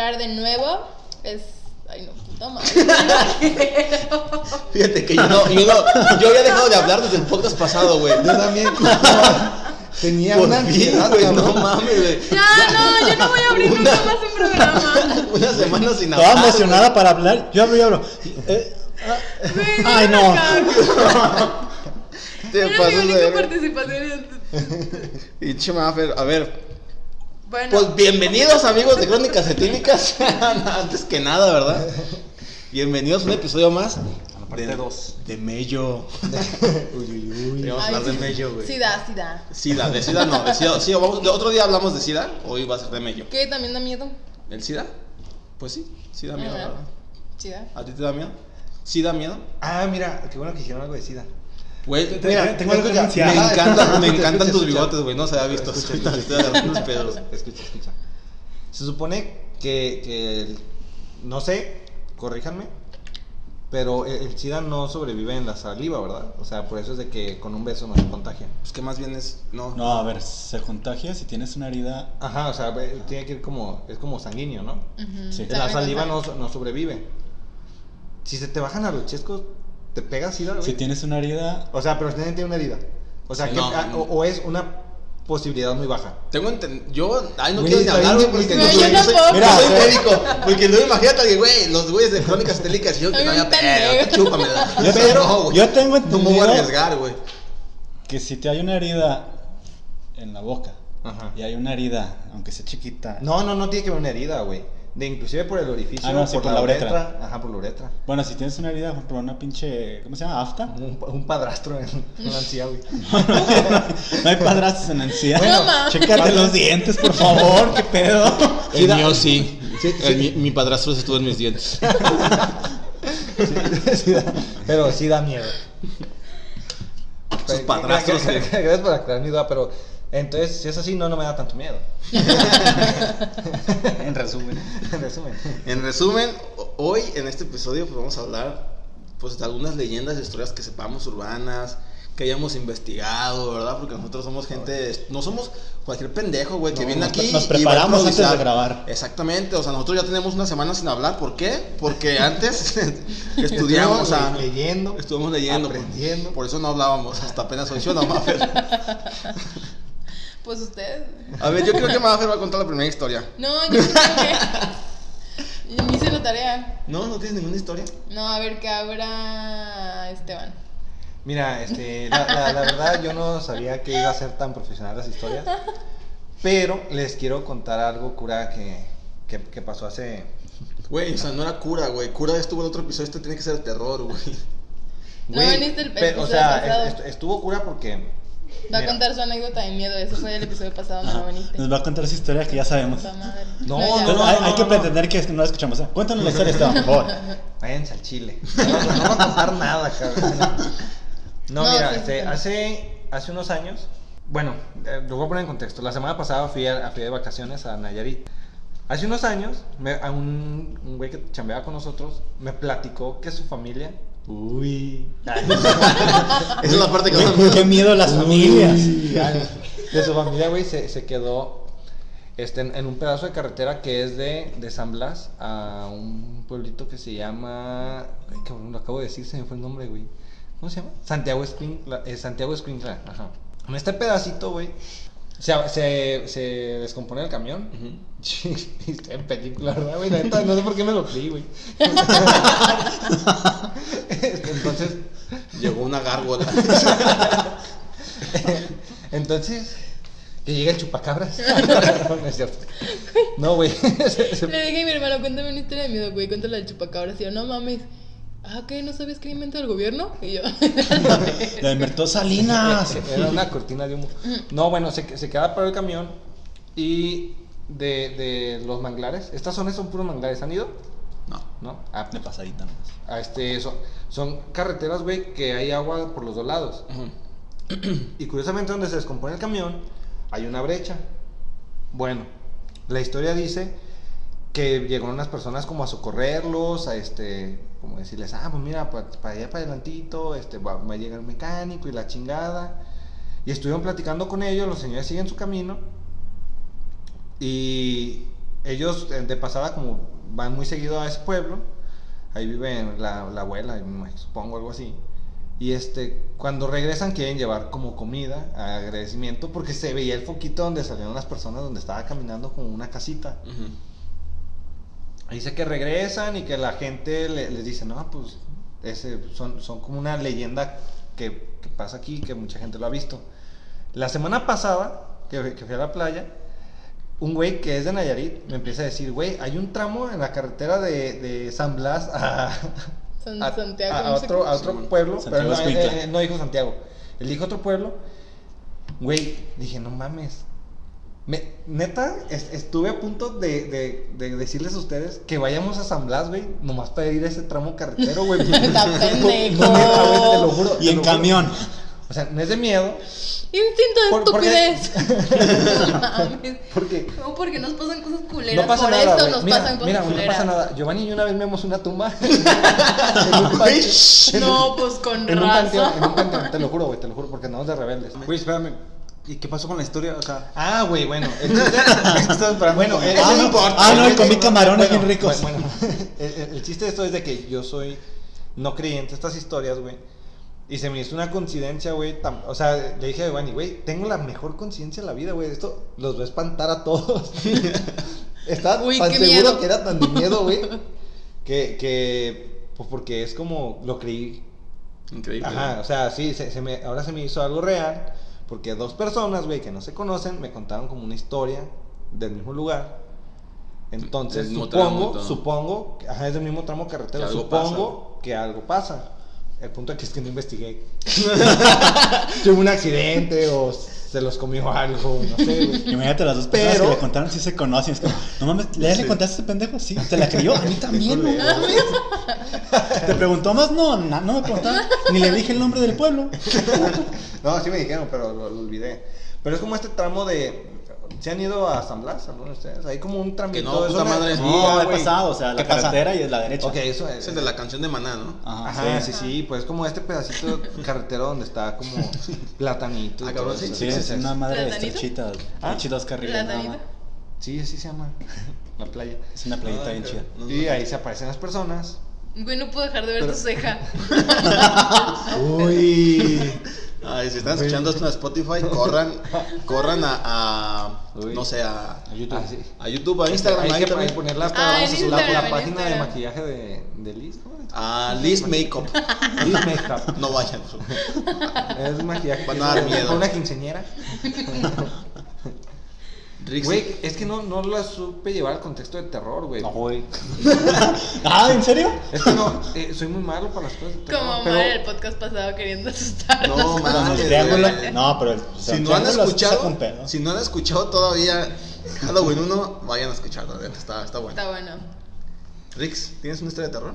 hablar de nuevo. Es. Ay, no, puta madre. Fíjate que yo no, yo no, yo había dejado de hablar desde el podcast pasado, güey. Yo también. Tenía Por una fin, ansiedad, güey, no mames, güey. Ya, no, yo no voy a abrir nunca más un programa. Una semana sin hablar. emocionada para hablar. Yo hablo y hablo. Eh, ah, Ay, no. Te Era mi única participación. Pinche a ver. Bueno, Pues bienvenidos amigos de Crónicas Etílicas. Antes que nada, ¿verdad? Bienvenidos a un episodio más. parte de, dos. De Mello. Uy, uy, uy. Vamos a hablar de Mello, güey. Sí da, sí da. SIDA, de SIDA no, de SIDA, sí, vamos, de otro día hablamos de SIDA, hoy va a ser de Mello. ¿Qué? ¿También da miedo? ¿El SIDA? Pues sí, sí da miedo. ¿verdad? Sí da. ¿A ti te da miedo? ¿Sí da miedo? Ah, mira, qué bueno que hicieron algo de SIDA. Güey, Mira, tengo algo que anunciar. me encantan, me escucha, encantan tus escucha. bigotes, güey, no se había visto. Escucha, escucha, estoy agarrando los pedos. Escucha, escucha. Se supone que, que el- no sé, corríjanme, pero el, el SIDA no sobrevive en la saliva, ¿verdad? O sea, por eso es de que con un beso no se contagia. Pues que más bien es, no. No, a ver, se contagia si tienes una herida. Ajá, o sea, tiene que ir como, es como sanguíneo, ¿no? Ujú. Sí. En la saliva no, no sobrevive. Si se te bajan a los chescos, ¿te pega SIDA, güey? Si tienes una herida. O sea, pero tiene una herida. O sea, que, no. ah, o, o es una posibilidad muy baja. Tengo entendido. Yo. Ay, no Güey, quiero ni hablar, güey, porque Güey, no yo soy, yo soy, Mira, médico. Porque no, imagínate que, güey, los güeyes de crónicas estélicas y yo que no pedo, pendejo. chúpamela. Yo Pero tengo- no, güey. yo tengo No me voy a entendido- arriesgar, güey. Que si te hay una herida en la boca Ajá. y hay una herida, aunque sea chiquita. No, no, no tiene que ver una herida, güey. De inclusive por el orificio, Ah, no, sí, por la uretra. Ajá, por la uretra. Bueno, si tienes una herida, por ejemplo, una pinche. ¿Cómo se llama? ¿Afta? Un, un padrastro en, en la ansiedad, güey. no hay padrastros en ansiedad. Bueno. Chécate los dientes, por favor, qué pedo. El mío sí. Sí, El- sí. mi, mi padrastro se estuvo en mis dientes. Sí da- pero sí da miedo. Sus padrastros, Gracias gracias por aclarar mi duda, pero entonces, si es así, no, no me da tanto miedo. En resumen. En resumen. En resumen, hoy en este episodio pues vamos a hablar pues de algunas leyendas y historias que sepamos urbanas, que hayamos investigado, ¿verdad? Porque nosotros somos gente, no somos cualquier pendejo, güey, que No, viene nos- aquí nos y va a preparamos antes de grabar. Exactamente, o sea, nosotros ya tenemos una semana sin hablar, ¿por qué? Porque antes estudiamos, o sea, Estuvimos leyendo, estuvimos leyendo, por- aprendiendo. Por, eso no hablábamos, hasta apenas hoy, ¿sí o no, Mafer? Pues usted. A ver, yo creo que Mafer va a contar la primera historia. No, yo creo que. Yo hice la tarea. No, no tienes ninguna historia. No, a ver, que abra Esteban. Mira, este, la, la- la verdad yo no sabía que iba a ser tan profesional las historias, pero les quiero contar algo cura que, que, que pasó hace... Güey, o sea, no era cura, güey. Cura estuvo en otro episodio, este tiene que ser terror, güey. No viniste el pe- O episodio sea, pasado. estuvo cura porque... Va a contar su anécdota de miedo. Eso fue el episodio pasado, no lo viniste. Nos va a contar esa historia que ya sabemos. No, no, Entonces, no, hay, no, hay que no. pretender que no la escuchamos. ¿eh? Cuéntanos la historia, Esteban, por favor. Váyanse al chile. No, no, no voy a contar nada, cabrón. No, No, mira, sí, este, sí. hace, hace unos años, bueno, eh, lo voy a poner en contexto. La semana pasada fui, a, fui de vacaciones a Nayarit. Hace unos años, me- a un, un güey que chambeaba con nosotros me platicó que su familia. Uy. Esa es la parte que más Qué, qué miedo las familias. de su familia, güey, se, se quedó este, en, en un pedazo de carretera que es de, de San Blas a un pueblito que se llama. Ay, cabrón, lo acabo de decir, se me fue el nombre, güey. ¿Cómo se llama? Santiago Escuintla. eh, Santiago Escuintla, ajá. En este pedacito, güey, se, se, se descompone el camión. Está en película, ¿verdad, güey? No sé por qué me lo creí, güey. Entonces, Llegó una gárgola. Entonces, que llega el chupacabras. no es cierto. No, güey. Le dije a mi hermano, cuéntame una historia de miedo, güey. Cuéntala del chupacabras. Y yo, no mames. Ah, ¿qué? ¿No sabías que inventó el gobierno? Y yo, La de Mertó Salinas. Era una cortina de humo. No, bueno, se, se queda para el camión y de, de los manglares. Estas zonas son puros manglares. ¿Han ido? No. ¿No? Ah, De pasadita nomás. a este, son, son carreteras, güey, que hay agua por los dos lados. Y curiosamente donde se descompone el camión hay una brecha. Bueno, la historia dice que llegaron unas personas como a socorrerlos, a este, como decirles, ah, pues mira, pa- para allá para adelantito, este, va, va a llegar el mecánico y la chingada. Y estuvieron platicando con ellos, los señores siguen su camino. Y ellos eh, de pasada como van muy seguido a ese pueblo, ahí vive la, la abuela, supongo algo así. Y este, cuando regresan quieren llevar como comida, agradecimiento, porque se veía el foquito donde salieron las personas, donde estaba caminando como una casita. Ujú. Dice que regresan y que la gente le- les dice, no, pues ese, son, son como una leyenda que, que pasa aquí, que mucha gente lo ha visto. La semana pasada, que, que fui a la playa, un güey que es de Nayarit me empieza a decir, güey, hay un tramo en la carretera de, de San Blas a, San- a- Santiago, a- a otro, a otro pueblo, Santiago pero no, eh, eh, no dijo Santiago, él dijo otro pueblo. Güey, dije, no mames. Me- neta, es- estuve a punto de, de- de decirles a ustedes que vayamos a San Blas, güey, nomás para ir a ese tramo carretero, güey. Está No, pendejo. neta, güey, te lo juro. Y en juro. camión. O sea, no es de miedo, Instinto de Por- porque- estupidez. No mames. porque No, porque nos pasan cosas culeras. no pasa por nada, eso nos Mira, pasan cosas mira, no culeras. pasa nada. Giovanni y yo una vez vemos una tumba. panteón- No, pues con En un panteón, en un panteón, te lo juro, güey, te lo juro, porque andamos de rebeldes. Güey, espérame. ¿Y qué pasó con la historia? O sea, Ah, güey, bueno. el chiste- bueno, el- Ah, no, importa. ah, no, comí camarones bueno, bien ricos. Bueno, el, el- el chiste de esto es de que yo soy no creyente de estas historias, güey. Y se me hizo una coincidencia, güey. O sea, le dije a Giovanni, güey, tengo la mejor conciencia en la vida, güey. Esto los va a espantar a todos. Estaba Uy, tan seguro miedo. que era tan de miedo, güey. Que, que, pues porque es como lo creí Increíble. Ajá, o sea, sí, se, se me, ahora se me hizo algo real, porque dos personas, güey, que no se conocen, me contaron como una historia del mismo lugar. Entonces, tramo supongo, supongo, ajá, es del mismo tramo carretero, Que supongo que algo pasa. El punto aquí es que no investigué. Tuve un accidente o se los comió algo, no sé, güey. Imagínate las dos personas Pero- que le contaron si se conocen. Es como, no mames, ¿le, le contaste a ese pendejo? Sí, ¿te la creyó? A mí también, no mames. ¿Te preguntó más? No, no me preguntó. Ni le dije el nombre del pueblo. No, sí me dijeron, pero lo, lo olvidé. Pero es como este tramo de... ¿Se han ido a San Blas, algunos de ustedes? Hay como un tramito. Que no, es puta una- madre. Sí, No, he güey. pasado, o sea, la carretera y es la derecha. Ok, eso es. Es el de la canción de Maná, ¿no? Ajá, Ajá, sí, sí, pues como este pedacito de carretero donde está como platanito. Ah, cabrón, sí. Sí, es una madre de estrechita. ¿Ah? Chidos carriles nada Platanito. más. Sí, así se llama. La playa. Es una playita Ah, bien chida. No. Y ahí se aparecen las personas. Güey, no puedo dejar de ver Pero- tu ceja. Uy. Ay, si están escuchando esto en Spotify, corran, corran a, a no sé, a, A YouTube. Ah, sí. a YouTube, a Instagram, Hay ahí que también. ponerla hasta Ah, en la, la página de Instagram. maquillaje de, de Liz. ¿no? A Liz Makeup. Liz Makeup. No vayan. Es maquillaje. Van a dar miedo. Una quinceñera. Güey, es que no, no la supe llevar al contexto de terror, güey. No, güey. ah, ¿en serio? Es que no, eh, soy muy malo para las cosas de terror. Como pero- en el podcast pasado queriendo asustarnos. No, Con triángulo. güey. No, pero. o sea, Si no han escuchado, pedo. si no han escuchado todavía Halloween 1, vayan a escucharlo, está, está bueno. Está bueno. Rix, ¿tienes una historia de terror?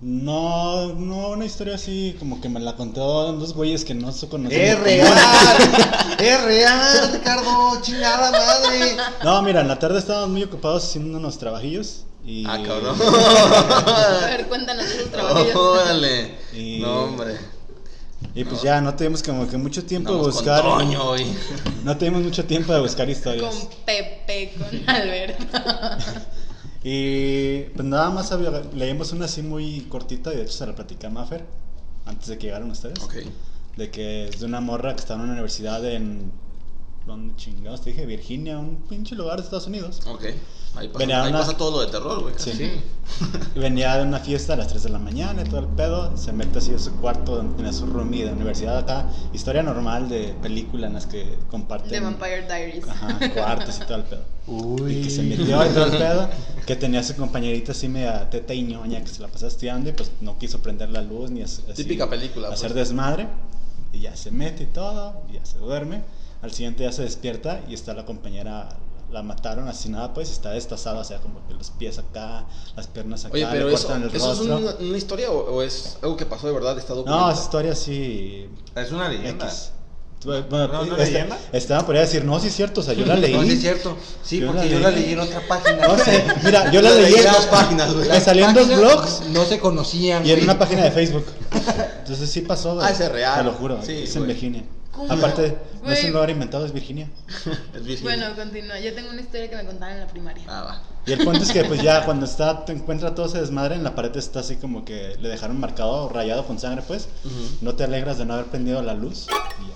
No, no, una historia así como que me la contó dos güeyes que no se conocen. Es real, es real, Ricardo, chingada madre. No, mira, en la tarde estábamos muy ocupados haciendo unos trabajillos. Y... Ah, cabrón. A ver, cuéntanos esos trabajillos. Órale. Y- No, hombre. Y pues ya no tuvimos como que mucho tiempo de Andamos con buscar. Toño hoy. No tuvimos mucho tiempo de buscar historias. Con Pepe, con Alberto. Y pues nada más leímos una así muy cortita y de hecho se la platicé a Maffer antes de que llegaran ustedes. Ok. De que es de una morra que está en una universidad en. ¿Dónde chingados? Te dije Virginia, un pinche lugar de Estados Unidos. Ok. Ahí pasa, Venía ahí una- pasa todo lo de terror, güey. Sí. Y venía de una fiesta a las 3 de la mañana y todo el pedo. Se mete así a su cuarto donde tenía su roomie de universidad acá. Historia normal de película en las que comparten. De Vampire Diaries. Ajá, cuartos y todo el pedo. Uy. Y que se metió y todo el pedo. Que tenía a su compañerita así media teta y ñoña que se la pasaba estudiando y pues no quiso prender la luz ni así, Típica película, Hacer pues. desmadre. Y ya se mete y todo. Y ya se duerme. Al siguiente día se despierta y está la compañera. La mataron así nada, pues está destazada, o sea, como que los pies acá, las piernas acá, Oye, le pero eso, cortan el ¿eso es una, una historia o, o es algo que pasó de verdad? Está No, es historia así. Es una leyenda. X. Bueno, ¿No, no este- leyenda? Esteban podría decir, no, sí es cierto, o sea, yo la leí. No, sí es cierto. Sí, Yo porque la yo la leí. en otra página. No sé, mira, yo la La leí leí en dos páginas, güey. Me salió en dos blogs No se conocían. y en güey. una página de Facebook. Entonces sí pasó, güey. Ah, es real. Te lo juro, Sí, es en. Virginia. ¿Cómo? Aparte, no es un lugar inventado, es Virginia. Es. Bueno, continúa. Yo tengo una historia que me contaron en la primaria. Ah, va. Y el punto es que pues ya cuando está, te encuentra todo ese desmadre, en la pared está así como que le dejaron marcado, rayado con sangre pues. No te alegras de no haber prendido la luz. Y ya.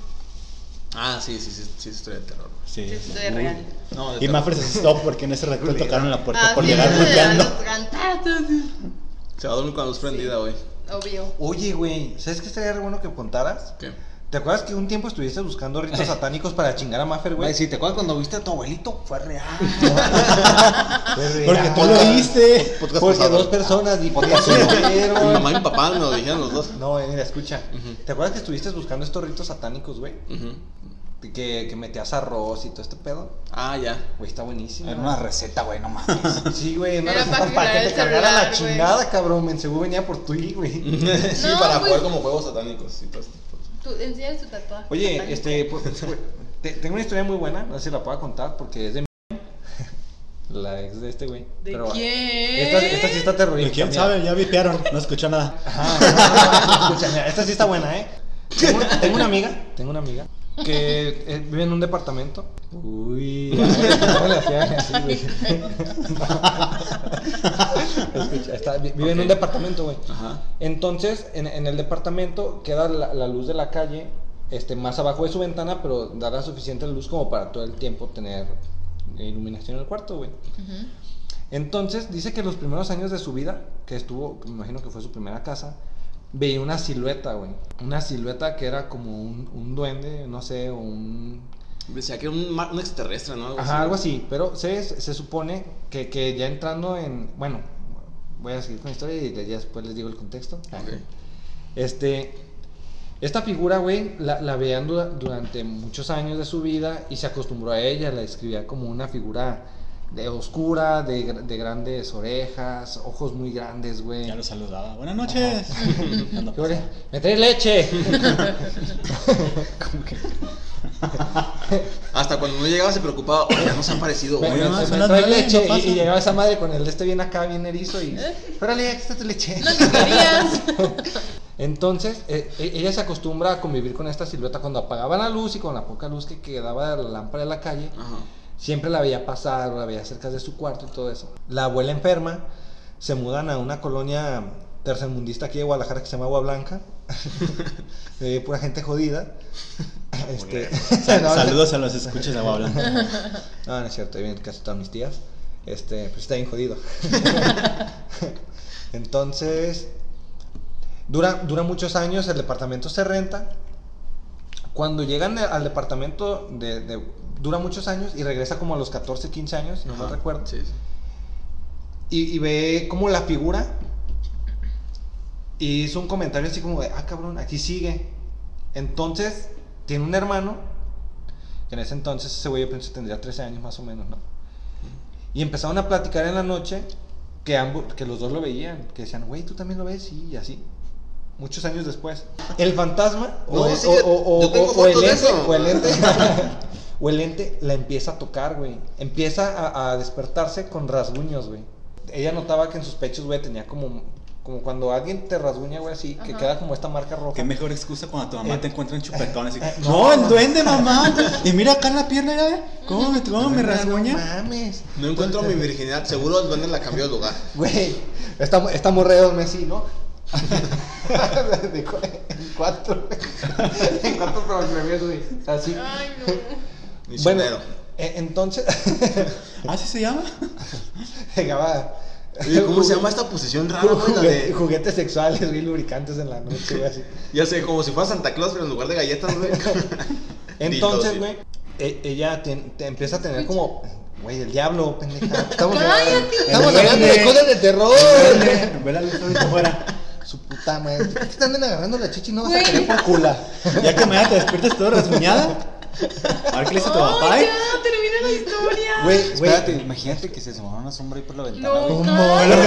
Ah, sí, sí, sí, sí, es historia de terror. Sí. Sí, historia real. No, de Y. Mafre se asustó porque en ese rato le tocaron la puerta Ah, por sí, llegar golpeando. Se va a dormir con la luz prendida, güey. Obvio. Oye, güey, ¿sabes qué estaría re bueno que contaras? ¿Qué? ¿Te acuerdas que un tiempo estuviste buscando ritos satánicos para chingar a Maffer, güey? Si te acuerdas cuando viste a tu abuelito, fue real. Porque tú lo viste. Podcast Porque pasado. dos personas Mi diferentes. mamá y mi papá me lo dijeron los dos. No, eh, mira, escucha. ¿Te acuerdas que estuviste buscando estos ritos satánicos, güey? Ujú. Que, que metías arroz y todo este pedo. Ah, ya. Güey, está buenísimo. Era una receta, güey, no mames. Sí, güey, una Era receta para para, que te cargara la chingada, cabrón. Men, seguro venía por tu güey. sí, No, para pues- jugar como juegos satánicos y todo esto. Tú enseñas tu tatuaje. Oye, este, pues, pues, te- tengo una historia muy buena, no sé si la puedo contar porque es de mi... La ex de este güey. ¿De Pero, quién? Esta, esta sí está terrorífica. quién mira. sabe, ya vipearon, no escuchó nada. Ajá, no, no, escucha, mira, esta sí está buena, ¿eh? Tengo una amiga, tengo una amiga que eh, vive en un departamento. Uy, no le hacía así, güey. Escucha, está- vi- vive en un departamento, güey. Ajá. Entonces, en, en el departamento queda la, la luz de la calle este, más abajo de su ventana, pero dará suficiente luz como para todo el tiempo tener iluminación en el cuarto, güey. Entonces, dice que los primeros años de su vida, que estuvo, me imagino que fue su primera casa, veía una silueta, güey. Una silueta que era como un, un duende, no sé, o un... Decía que era un, extraterrestre, ¿no? Ajá, algo así. Pero se, se supone que, que ya entrando en... Bueno, voy a seguir con la historia y ya después les digo el contexto. Ok. Este, esta figura, güey, la, la veían dura- durante muchos años de su vida y se acostumbró a ella, la describía como una figura de oscura, de, de grandes orejas, ojos muy grandes, güey. Ya lo saludaba. Buenas noches. Ando ¿Qué huele? ¡Me traes leche! Hasta cuando no llegaba se preocupaba, oye, ya nos ha aparecido, Me, güey. me- no, me las trae leche no y- llegaba esa madre con el de este bien acá, bien erizo y... ¡Órale, aquí está tu leche! No que querías. Entonces, eh, e- ella se acostumbra a convivir con esta silueta cuando apagaban la luz y con la poca luz que quedaba de la lámpara de la calle. Ajá. Siempre la veía pasar, la veía cerca de su cuarto y todo eso. La abuela enferma, se mudan a una colonia tercermundista aquí de Guadalajara que se llama Agua Blanca. de pura gente jodida. Este, Sal- no, Saludos a los escuches de Agua Blanca. No, no es cierto, vienen casi todas mis tías. Este, pues está bien jodido. Entonces, dura, dura muchos años, el departamento se renta. Cuando llegan al departamento, de, de- dura muchos años y regresa como a los 14, 15 años, no me recuerdo. Sí, sí. Y, y ve como la figura y hizo un comentario así como de, ah, cabrón, aquí sigue. Entonces, tiene un hermano, que en ese entonces ese güey yo pienso que tendría 13 años más o menos, ¿no? Y empezaron a platicar en la noche que, ambos, que los dos lo veían, que decían, güey, tú también lo ves, sí, y así. Muchos años después. El fantasma, o, No, el- sí, o- o- o- o el ente, o el ente, o el ente la empieza a tocar, güey. Empieza a, a despertarse con rasguños, güey. Ella notaba que en sus pechos, güey, tenía como, como cuando alguien te rasguña, güey, así, que queda como esta marca roja. Qué mejor excusa cuando tu mamá Eh, te encuentra en chupetón así. eh, no, no, el no. duende, mamá. Y mira acá en la pierna, ya ve. ¿Cómo me, cómo me No rasguña? mames. No encuentro mi virginidad, seguro el duende la cambió de lugar. Güey, esta, esta morra de dos meses, ¿no? en cuatro. en cuatro revés, güey. Así. Ay, no. Misionero. e- entonces, ¿Así se llama? llegaba. Oye, ¿cómo se llama esta posición rara, güey? De... Juguetes sexuales, güey, lubricantes en la noche, güey, así. Ya sé, como si fuera Santa Claus, pero en lugar de galletas, güey. Entonces, güey, e- ella te, te empieza a tener como. Güey, el diablo, pendeja. Estamos, Cállate. estamos hablando de cosas de terror. Ve la luz afuera. Su puta madre. ¿Por qué te andan agarrando la chichi y no vas a querer por cula? Ya que mañana te despiertas todo rasguñada. A ver qué le dice tu papá. Ay, ¿eh? ya, termina la historia. Güey. Espérate, imagínate que se asomaba una sombra ahí por la ventana. No, güey.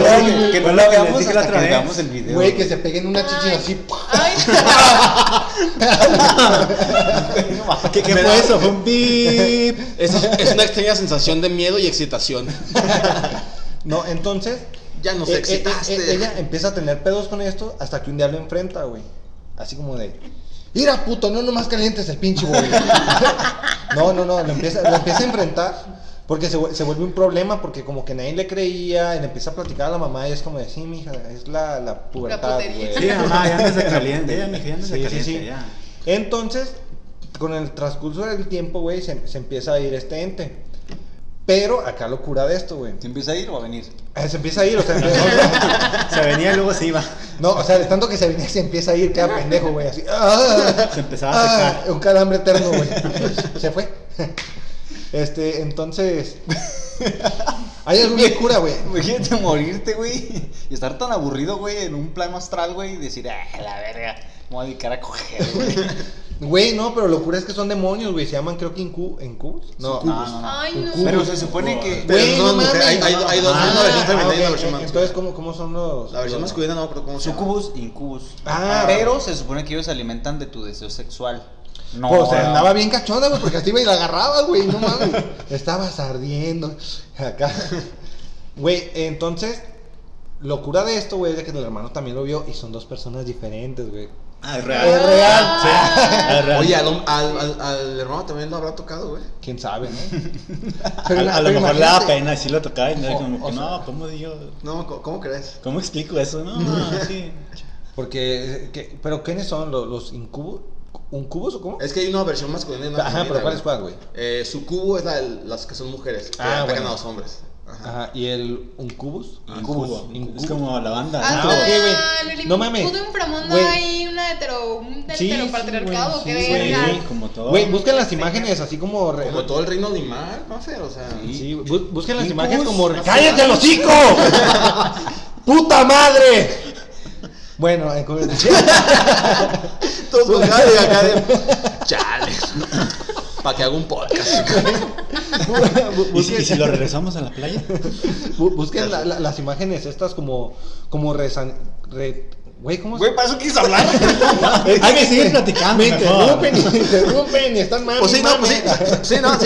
cállate. que, que no la veamos hasta otra que veamos el video. Güey, que se peguen una chichi así. Ay, ¿Qué, qué fue eso? Fue un beep. Es, es una extraña sensación de miedo y excitación. No, entonces. Ya nos eh, eh, excitaste. eh, ella empieza a tener pedos con esto hasta que un día lo enfrenta, güey. Así como de. Mira, puto, no nomás calientes el pinche boy. no, no, no, lo empieza, lo empieza a enfrentar. Porque se, se vuelve un problema, porque como que nadie le creía, y le empieza a platicar a la mamá y es como de, sí, mija, es la, la pubertad, güey. Sí, mamá, ya andas de caliente. Ya, mija, ya Sí, sí, caliente, sí. ya. Entonces, con el transcurso del tiempo, güey, se, se empieza a ir este ente. Pero acá lo cura de esto, güey. ¿Se empieza a ir o va a venir? Eh, Se empieza a ir, o sea, empieza- Se venía y luego se iba. no, o sea, de tanto que se venía, se empieza a ir, queda pendejo, güey, así. ¡ah! Se empezaba a secar. Ah, un calambre eterno, güey. Se fue. Este, entonces. Hay alguna cura, güey. Imagínate morirte, güey. Y estar tan aburrido, güey, en un plano astral, güey, y decir, ah, la verga, me voy a dedicar a coger, güey. Güey, no, pero lo cura es que son demonios, güey. Se llaman, creo que incu incubos. No, No, no, no. Ay, no. Pero se supone que. Pero Güey, no, mames. hay, hay, hay dos, Ah, una versión femenina y ok, una versión masculina. Entonces, ¿cómo, cómo son los. la versión masculina no me acuerdo cómo llama. Sucubus, incubus. Ah. pero se supone que ellos se alimentan de tu deseo sexual. No. Pues andaba bien cachonda, güey, porque así iba y la agarraba, güey, no mames. Estabas ardiendo. Acá. Güey, entonces, locura de esto, güey, es de que el hermano también lo vio y son dos personas diferentes, güey. Ah, es Es real. Sí, es real. Oye, al, al, al, al hermano también lo habrá tocado, güey. Quién sabe, ¿no? a, Pero, a lo pero mejor le imagínate- pena sí lo tocaba y no era O- como o que, sea- no, ¿cómo digo? No, ¿cómo, crees? ¿Cómo explico eso? No, sí. Porque, ¿qué- ¿pero quiénes son los, los incubos? ¿Uncubos o cómo? Es que hay una versión masculina y una Ajá, femenina, pero ¿cuál es güey. cuál, güey? Eh, su cubo es la, las que son mujeres, que Ah, atacan bueno. a los hombres. Ajá. Ajá, ¿y el uncubus? Incubo. Incubus. Es como la banda. Ah, ok, güey. en el No mames. puto inframundo hay una hetero, un Sí, heteropatriarcado, sí, qué güey, sí, como todo. Güey, busquen las imágenes así como... re- Como todo el reino animal, ¿no, Fer? O sea, Sí, bu- busquen las Incubus, imágenes como... re-. ¡Cállate el hocico! ¡Puta madre! Bueno, eh, como- todos con acá de. Chale. Para que haga un podcast. ¿Y si, busquen, y si lo regresamos a la playa? bu- busquen la- la- las imágenes estas como... Como rezan... Re, güey, ¿cómo Güey, para eso quieres hablar. Ay, me siguen platicando Me interrumpen, y me interrumpen y están mal. Pues sí, no, pues sí. Sí, no, sí.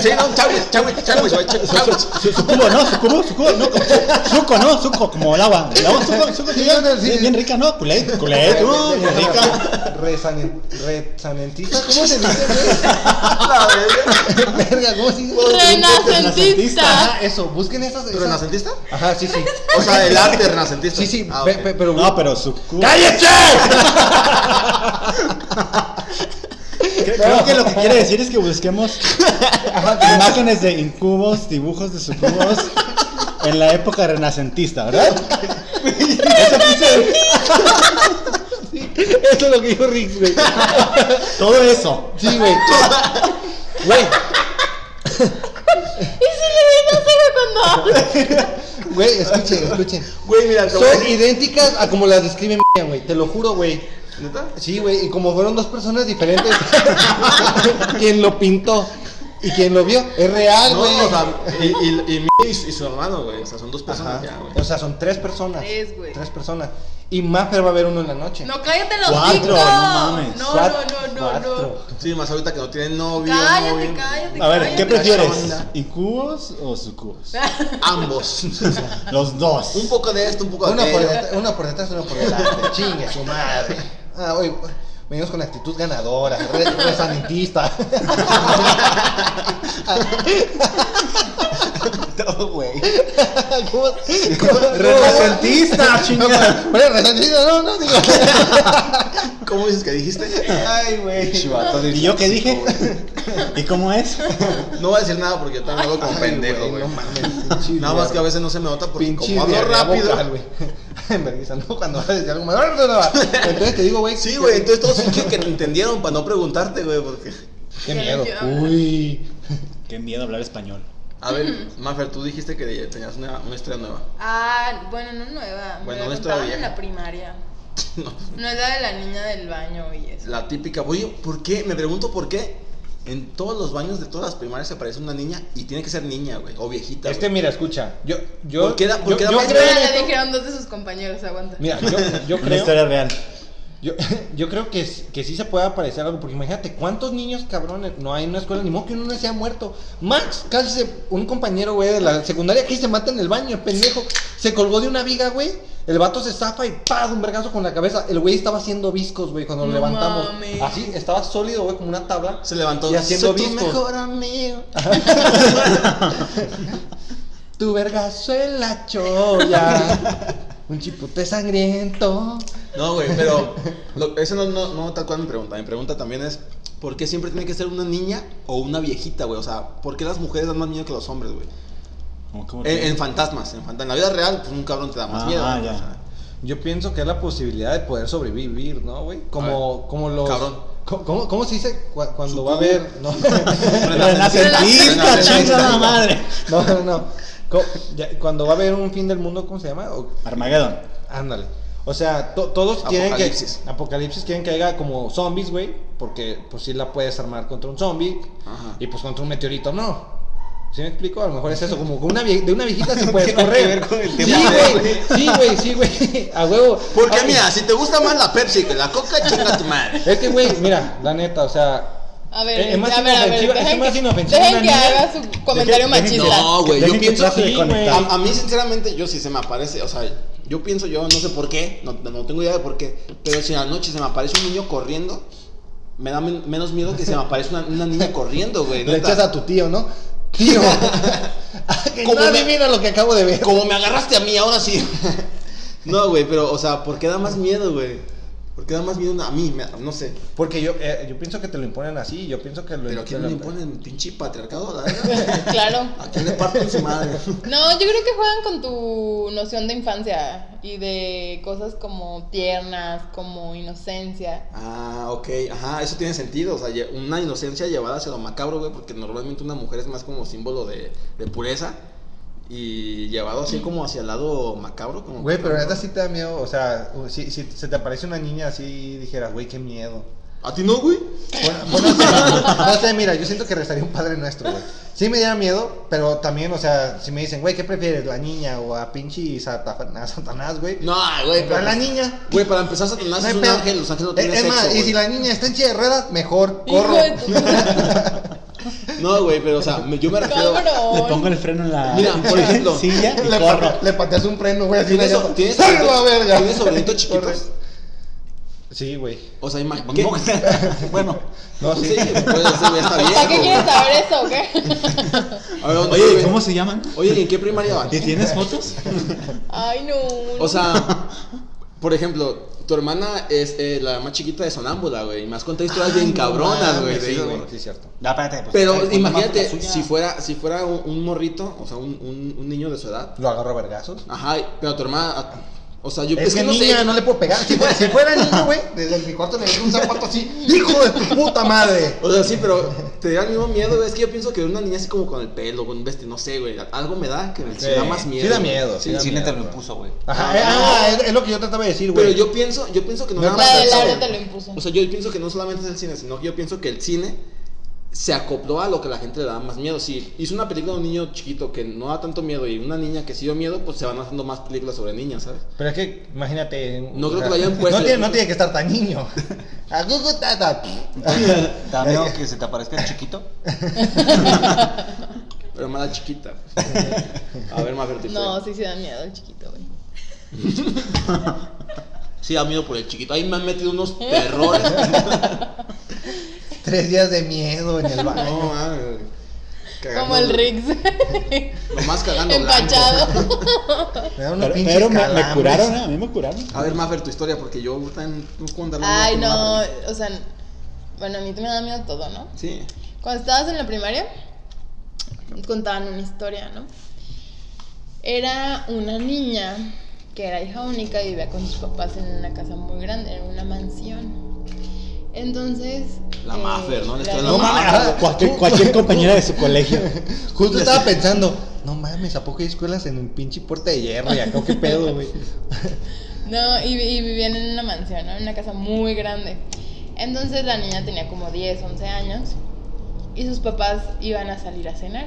Sí, no, chávez, chávez, chávez, güey, chávez. Su, su cubo, ¿no? Su cubo, su cubo, no. Suco, ¿no? Suco, como el agua. El agua, suco, suco, bien, rica, ¿no? Culé, culé, tú, bien rica. Resanen- Resanentista, ¿cómo se dice, güey? Verga, ¿cómo se dice? Renacentista. Ajá, eso, busquen esas. ¿Renacentista? Ajá, sí, sí. O sea, el arte renacentista. Sí, sí, Ah, pero. No, pero su cubo. ¡Cállate! Cre- Creo que lo que quiere decir es que busquemos imágenes de incubos, dibujos de sucubos en la época renacentista, ¿verdad? Eso quise- Sí, eso es lo que dijo Rick, güey. todo eso. Sí, güey. Güey, no güey, escuchen, escuchen. Güey, mira, Son idénticas a como las describen, güey. Te lo juro, güey. ¿Neta? Sí, güey, y como fueron dos personas diferentes, quien lo pintó y quien lo vio, es real, No, güey. o sea, y, y, y, mi- y su y su hermano, güey. O sea, son dos personas ya, güey. O sea, son tres personas. Tres, güey. Tres personas. Y Maffer va a haber uno en la noche. No, cállate los Cuatro, no mames. No, Cuat- no, no, no, cuatro. no. Sí, más ahorita que no tienen novio. Cállate, novio. cállate. A ver, cállate. ¿qué prefieres? ¿Incubos o sucubos? Ambos. Los dos. un poco de esto, un poco de Uno por, aquello. detrás, uno por detrás, uno por delante. Chingue su madre. Ah, oye, venimos con actitud ganadora, re, resanentista. No, güey. ¿Cómo? cómo- Renacentista, chingada. Bueno, resanentista, no, no, digo. ¿Cómo dices que dijiste? Ay, güey. Chivato ¿Y yo qué dije? ¿Y cómo es? No voy a decir nada porque yo también hablo como pendejo, güey. No mames. Nada más que a veces no se me nota porque Pinche como hablo rápido. Vocal, güey. En vergüenza, ¿no? Cuando vas a decir algo, me Entonces te digo, güey. Sí, güey, entonces todos fingen que lo entendieron para no preguntarte, güey, porque... Qué miedo. Uy. Qué miedo hablar español. A ver, Maffer, tú dijiste que tenías una, una historia nueva. Ah, bueno, no nueva. Bueno, una historia en la primaria. No, No es la de la niña del baño y eso. la típica, oye, ¿por qué? Me pregunto por qué en todos los baños de todas las primarias se aparece una niña y tiene que ser niña, güey, o viejita. Es que mira, escucha. Yo, yo. ¿Por qué da- por yo, qué da yo más creo le dijeron dos de sus compañeros, aguanta. Mira, yo, yo Una creo. historia real. Yo, yo creo que, que sí se puede aparecer algo, porque imagínate cuántos niños cabrones no hay en una escuela, ni modo que uno no se ha muerto. Max, casi se- un compañero, güey, de la secundaria que se mata en el baño, el pendejo, se colgó de una viga, güey, El vato se zafa y ¡paz! Un vergazo con la cabeza. El güey estaba haciendo viscos, güey, cuando lo No levantamos. mames. Así, estaba sólido, güey, como una tabla. Se levantó. Y haciendo Soy tu mejor amigo. Tu vergazo en la cholla. un chipote sangriento. No, güey, pero lo- eso no, no, no tal cual mi pregunta. Mi pregunta también es, ¿por qué siempre tiene que ser una niña o una viejita, güey? O sea, ¿por qué las mujeres dan más miedo que los hombres, güey? ¿Cómo- cómo En, fantasmas, en fantasmas. En la vida real, pues un cabrón te da más Ah, miedo. ah, güey, ya. o sea. Yo pienso que es la posibilidad de poder sobrevivir, ¿no, güey? Como, como los. Cabrón. ¿Cómo, cómo, se dice cu- cuando Sucubo. va a haber.? No, Renacentista, chingada madre. no, no. no. Cuando va a haber un fin del mundo, ¿cómo se llama? O- Armageddon. Ándale. O sea, to- todos quieren que. Apocalipsis. Apocalipsis quieren que haya como zombies, güey. Porque pues sí la puedes armar contra un zombie. Ajá. Y pues contra un meteorito no. ¿Sí me explico? A lo mejor es eso, como con una vie- de una viejita sí tiene que correr. ver con el sí, tema güey. Sí, güey, sí, güey. A huevo. Porque Ay, mira, si te gusta más la Pepsi que la Coca, chinga tu madre. Es que, güey, mira, la neta, o sea. A ver, Es- más a ver, a ver, inofensiva- es dejen más que- Dejen haga su comentario Dejen- dejen- machista. No, güey, yo pienso sí, güey. A, a mí, sinceramente, yo si se me aparece, o sea, yo pienso, yo no sé por qué, no, no tengo idea de por qué, pero si a la noche se me aparece un niño corriendo, me da men- menos miedo que se me aparece una, una niña corriendo, güey. Le echas a tu tío, ¿no? Tío. Como no me- adivina lo que acabo de ver. Como me agarraste a mí, ahora sí. no, güey, pero, o sea, ¿por qué da más miedo, güey? ¿Por qué da más miedo a mí? Me- no sé. Porque yo, eh, yo pienso que te lo imponen así. Yo pienso que lo ¿Pero a quién lo- imponen pinche patriarcado? Claro. ¿A quién le parten su madre? No, yo creo que juegan con tu noción de infancia y de cosas como tiernas, como inocencia. Ah, ok, ajá, eso tiene sentido, o sea, una inocencia llevada hacia lo macabro, güey, porque normalmente una mujer es más como símbolo de, de pureza y llevado así como hacia el lado macabro, como... Güey, pero neta sí te da miedo. O sea, si, si se te aparece una niña así, dijeras, güey, qué miedo. ¿A ti no, güey? Bueno, bueno, sí, no sé, mira, yo siento que rezaría un padre nuestro, güey. Sí me diera miedo, pero también, o sea, si me dicen, güey, ¿qué prefieres, la niña o a pinche Satanás, güey? No, güey, pero... a la niña. Güey, para empezar, Satanás No es un ángel, los ángeles no tienen es sexo, más, y güey. si la niña está en silla de ruedas, mejor, corro. Hijo de tu No, güey, pero, o sea, me- yo me refiero... cabrón. Le pongo el freno en la Mira, por ejemplo, silla y le, corro. pa- le pateas un freno, güey, así ¿Tienes, so-. ¿tienes. ¿tienes sobrinitos chiquitos? Sí, güey. O sea, imagínate... bueno, No, Sí, sí. pues ese güey está bien. ¿Para qué quieres saber eso o qué? A ver, ¿dónde Oye? ¿cómo se llaman? Oye, ¿y en qué primaria van? ¿Y tienes fotos? Ay, no. O sea, por ejemplo, tu hermana es eh, la más chiquita de Sonámbula, güey. Y has contado historias bien cabronas, güey. de Sí, sí, cierto. ya, espérate. pues, Pero más imagínate, si fuera, si fuera un, un morrito, o sea, un, un, un niño de su edad. Lo agarro a vergazos. Ajá, pero tu hermana, ah, o sea, yo Es, que, no niña, sé. no le puedo pegar. Si fuera, si fuera niño, güey, desde mi cuarto le doy un zapato así. ¡Hijo de tu puta madre! O sea, sí, pero te da el mismo miedo, güey. Es que yo pienso que una niña así como con el pelo, con un vestido, no sé, güey. Algo me da que me Sí, da más miedo. sí da miedo, sí El da cine miedo, te lo impuso, güey. Ajá, Ah, es, es lo que yo trataba de decir, güey. Pero yo pienso, yo pienso que no Me nada más te lo impuso. O sea, yo pienso que no solamente es el cine, sino que yo pienso que el cine se acopló a lo que la gente le da más miedo. Si hizo una película de un niño chiquito que no da tanto miedo y una niña que sí dio miedo, pues se van haciendo más películas sobre niñas, ¿sabes? Pero es que, imagínate. No creo sea, que lo hayan puesto. No tiene, no tiene que estar tan niño. A Gugu tata. ¿Te da miedo que se te aparezca el chiquito? Pero más la chiquita. pues. A ver, más verte. No, sí se da miedo el chiquito, güey. Sí, da miedo por el chiquito. Ahí me han metido unos terrores. Tres días de miedo en el baño. no, güey. Cagando- Como el Riggs. Lo más cagando. Empachado. Me da unos Pero, pinches pero me, me curaron, ¿eh? A mí me curaron. A ver, Maffer, tu historia, porque yo andar Ay, no. Maffer. O sea, bueno, a mí me da miedo todo, ¿no? Sí. Cuando estabas en la primaria, contaban una historia, ¿no? Era una niña que era hija única y vivía con sus papás en una casa muy grande, en una mansión. Entonces. La Maffer, ¿no? La No mames, Cualquier, cualquier compañera de su colegio. Justo estaba pensando, no mames, ¿a poco hay escuelas en un pinche puerta de hierro? Y acá, ¿qué pedo, güey? No, y, y vivían en una mansión, ¿no? En una casa muy grande. Entonces la niña tenía como 10, 11 años y sus papás iban a salir a cenar.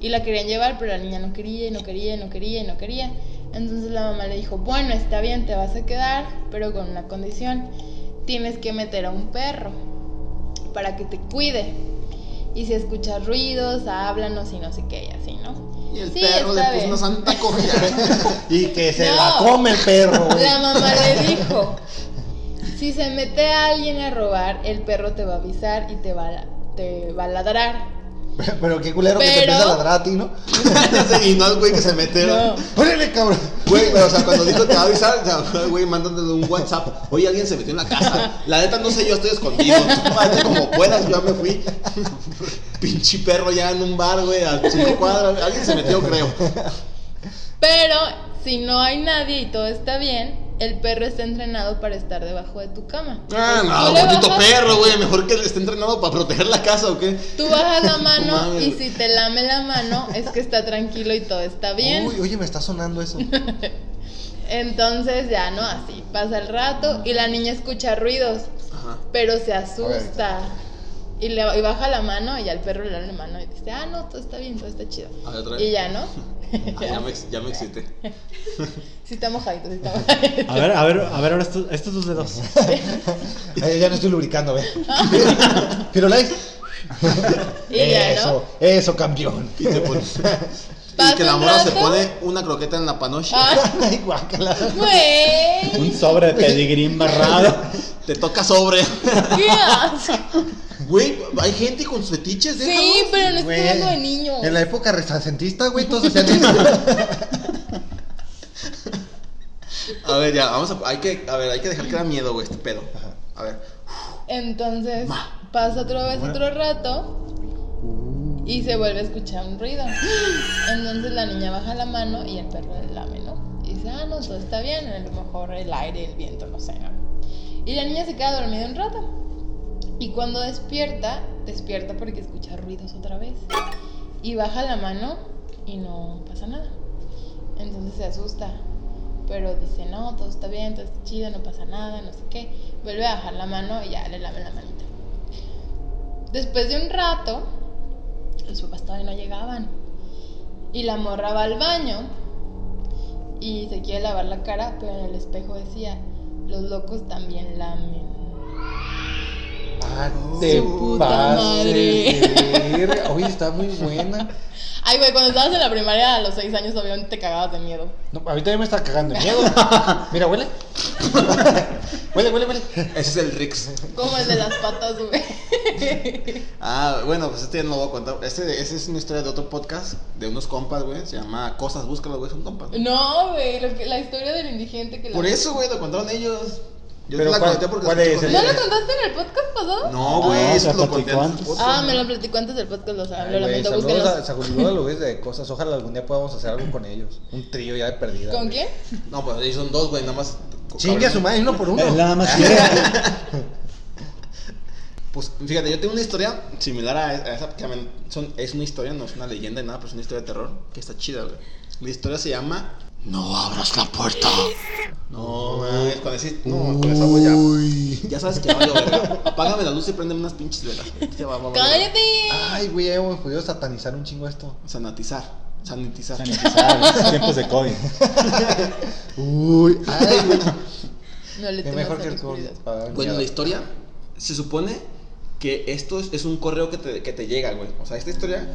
Y la querían llevar, pero la niña no quería, y no quería, y no quería, y no quería. Entonces la mamá le dijo, bueno, está bien, te vas a quedar, pero con una condición. Tienes que meter a un perro para que te cuide. Y si escuchas ruidos, háblanos y no sé qué, y así, ¿no? Y el Sí, perro le puso una santa cogida. Y que se No. la come el perro, güey. La mamá le dijo, si se mete a alguien a robar, el perro te va a avisar y te va a, te va a ladrar. Pero qué culero que te empieza a ladrar a ti, ¿no? y no el güey que se mete. No. ¡Órale, cabrón! Güey, o sea, cuando dijo te va a avisar, güey, mándale un WhatsApp. Oye, alguien se metió en la casa. La neta no sé, yo estoy escondido. Como puedas, yo ya me fui. Pinche perro ya en un bar, güey, a cinco cuadras. Alguien se metió, creo. Pero si no hay nadie y todo está bien, el perro está entrenado para estar debajo de tu cama. Ah, Entonces, no, bonito perro, güey. Mejor que esté entrenado para proteger la casa o qué. Tú bajas la No mano y si te lame la mano es que está tranquilo y todo está bien. Uy, oye, me está sonando eso. Entonces ya no, así pasa el rato y la niña escucha ruidos, Ajá. pero se asusta. Y, le, y baja la mano y ya el perro le da la mano y dice, ah, no, todo está bien, todo está chido. A ver, otra vez. Y ya, ¿no? Ah, ya, me, ya me excité. Sí está mojadito, sí está mojadito. A ver, a ver, a ver, ahora estos, estos dos dedos. Eh, ya no estoy lubricando, ve. Firulais. Y ya, Eso, ¿no? eso, campeón. Y te pones. y Pasa que la mora se pone una croqueta en la panoche. Ah, Ay, guácala. güey. Un sobre de pedigrí embarrado. Te toca sobre. ¿Qué haces? Güey, hay gente con sus fetiches, Sí, pero no estoy Güey, hablando de niños. En la época renacentista, güey, todos hacían eso. A ver, ya, vamos a. Hay que, a ver, hay que dejar que da miedo, güey, este pedo. A ver. Entonces pasa otra vez otro rato y se vuelve a escuchar un ruido. Entonces la niña baja la mano y el perro le lame, ¿no? Y dice, ah, no, todo está bien, a lo mejor el aire, el viento, no sé. ¿no? Y la niña se queda dormida un rato. Y cuando despierta, despierta porque escucha ruidos otra vez. Y baja la mano y no pasa nada. Entonces se asusta. Pero dice, no, todo está bien, todo está chido, no pasa nada, no sé qué. Vuelve a bajar la mano y ya le lame la manita. Después de un rato, los papás todavía no llegaban. Y la morra va al baño y se quiere lavar la cara, pero en el espejo decía, los locos también lamen. Ah, Su te puta pases madre. de verga. Oye, está muy buena. Ay, güey, cuando estabas en la primaria a los 6 años, obviamente te cagabas de miedo. No, a mí también me está cagando de miedo. Mira, huele. huele, huele, huele. Ese es el Rix. Como el de las patas, güey. Ah, bueno, pues este ya no lo voy a contar. Este, esa es una historia de otro podcast de unos compas, güey. Se llama Cosas, búscalo, güey. Son compas. güey. No, güey, lo que- la historia del indigente que la... Por eso, güey, lo contaron ellos. Yo te la ¿cuál- conté porque cuál es? ¿No lo contaste en el podcast pasado? No, güey, Ah, eso lo conté antes. podcast. Ah, me lo platicó antes del podcast, lo, Ay, lo lamento, saludos a, búsquenlos. saludos a Luis de cosas. Ojalá algún día podamos hacer algo con ellos. Un trío ya de perdida. ¿Con quién? No, pues ahí son dos, güey, nada más. Chingue a su madre, uno por uno. Nada más. Pues fíjate, yo tengo una historia similar a a esa, que son, es una historia, no es una leyenda ni nada, pero es una historia de terror que está chida, güey. La historia se llama No abras la puerta. No, mames, con ese, no, con esa voy ya. Ya sabes que va a llover, güey. Apágame la luz y préndeme unas pinches velas. va, va. ¡Cállate! Ay, güey, ya hemos podido satanizar un chingo esto. Sanatizar, sanitizar. Sanitizar, tiempos de COVID. Uy, ay, güey. No le Es mejor que el COVID. Bueno, la historia se supone que esto es, es un correo que te, que te llega, güey. O sea, esta historia,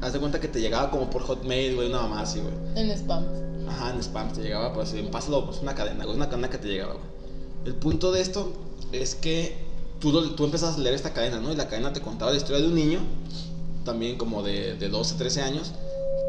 haz de cuenta que te llegaba como por Hotmail, güey, una mamá así, güey. En spam. Ajá, en spam te llegaba, pues en pásalo, pues una cadena, güey, una cadena que te llegaba, güey. El punto de esto es que tú, tú empezas a leer esta cadena, ¿no? Y la cadena te contaba la historia de un niño, también como de, de 12, 13 años,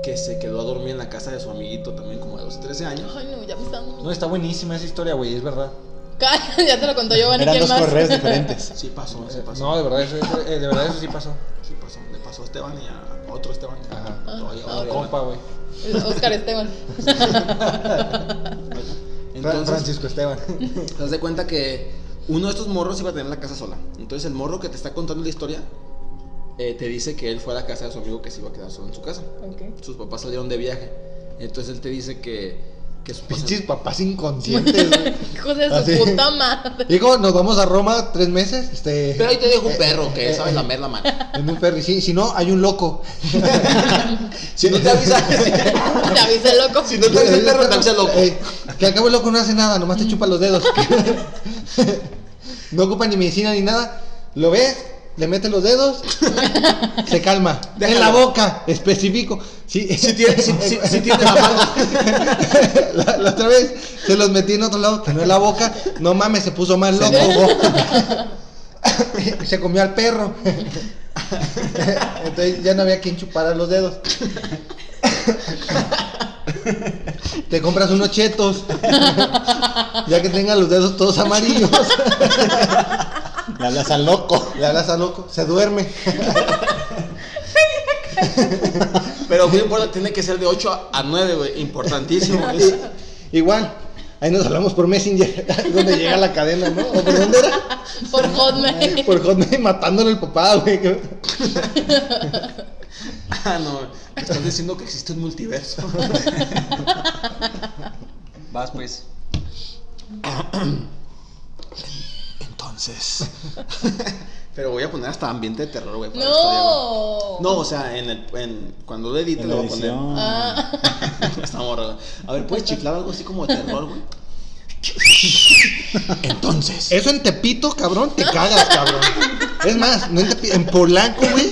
que se quedó a dormir en la casa de su amiguito, también como de 12, 13 años. Ay, no, ya me están... No, está buenísima esa historia, güey, es verdad. Cállate, ya te lo contó Giovanni, Eran ¿quién dos más? correos diferentes. Sí pasó, sí pasó. No, de verdad, eso, eso- eh, de verdad eso sí pasó. Sí pasó, le pasó a Esteban y a otro Esteban. Ajá. Todavía Ah, otro ok. Compa, güey. Oscar Esteban. Entonces, Francisco Esteban. te das de cuenta que uno de estos morros iba a tener la casa sola. Entonces el morro que te está contando la historia eh, te dice que él fue a la casa de su amigo que se iba a quedar solo en su casa. Sus papás salieron de viaje. Entonces él te dice que, que su Pinches papás inconscientes, güey. Hijo de su Así. puta madre. Hijo, nos vamos a Roma tres meses. Este, Pero ahí te dejo un eh, perro que eh, sabe eh, lamer la mano. En un ferry, sí. Si no, hay un loco. Si no te avisa, Te avisa el loco. si no te avisa el perro, te avisa el loco. Que acabo el loco no hace nada, nomás te chupa los dedos. no ocupa ni medicina ni nada. Lo ves, le mete los dedos, se calma. En la boca, específico. Sí, Si tiene, si tiene la mano. la, la otra vez se los metí en otro lado, que no en la boca. No mames, se puso más loco. se comió al perro. Entonces ya no había quien chupara los dedos. Te compras unos chetos. Ya que tengan los dedos todos amarillos. Le hablas al loco. Le hablas a loco, se duerme. Pero muy importante, tiene que ser de 8 a 9, güey. Importantísimo. Igual, ahí nos hablamos por Messenger, donde llega la cadena, ¿no? ¿O por dónde era? Por Hotmail. Por Hotmail matándole el papá, güey. Ah, no. me Estás diciendo que existe un multiverso. Vas, pues. Entonces. Pero voy a poner hasta ambiente de terror, güey. historia. No. No, o sea, en el, en, cuando lo edite lo voy a poner. Ah. Está morro. A ver, ¿puedes chiflar algo así como de terror, güey? Entonces. Eso en Tepito, cabrón, te cagas, cabrón. Es más, no en Tepito, en Polanco, güey.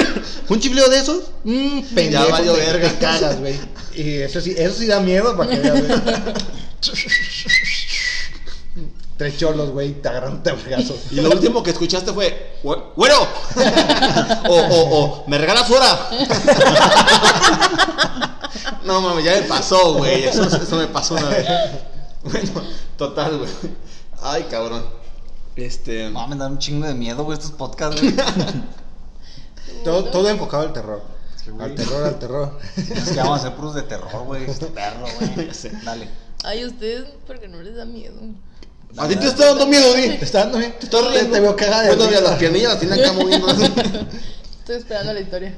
Un chifleo de esos, mmm, pendejo. Ya valió te, verga. te cagas, güey. Y eso sí, eso sí da miedo para que veas, güey. Tres cholos, güey, te agarran vergazos. Y lo último que escuchaste fue, "Güe- ¡Güero! o, o, o, ¿me regalas hora? no mames, ya me pasó, güey. Eso, eso me pasó una vez. Bueno, total, güey. Ay, cabrón. Este. No, me dan un chingo de miedo, güey, estos podcasts, güey. Todo, todo enfocado al terror. Sí. Al terror, al terror. Es que vamos a hacer puros de terror, güey. Este perro, güey. Dale. Ay, ustedes, porque no les da miedo. A ti te está dando miedo, güey. ¿Te está dando bien? Te estás riendo. Te veo cagada. de Bueno, mira, las piernillas las tienen acá moviendo. Estoy esperando la historia.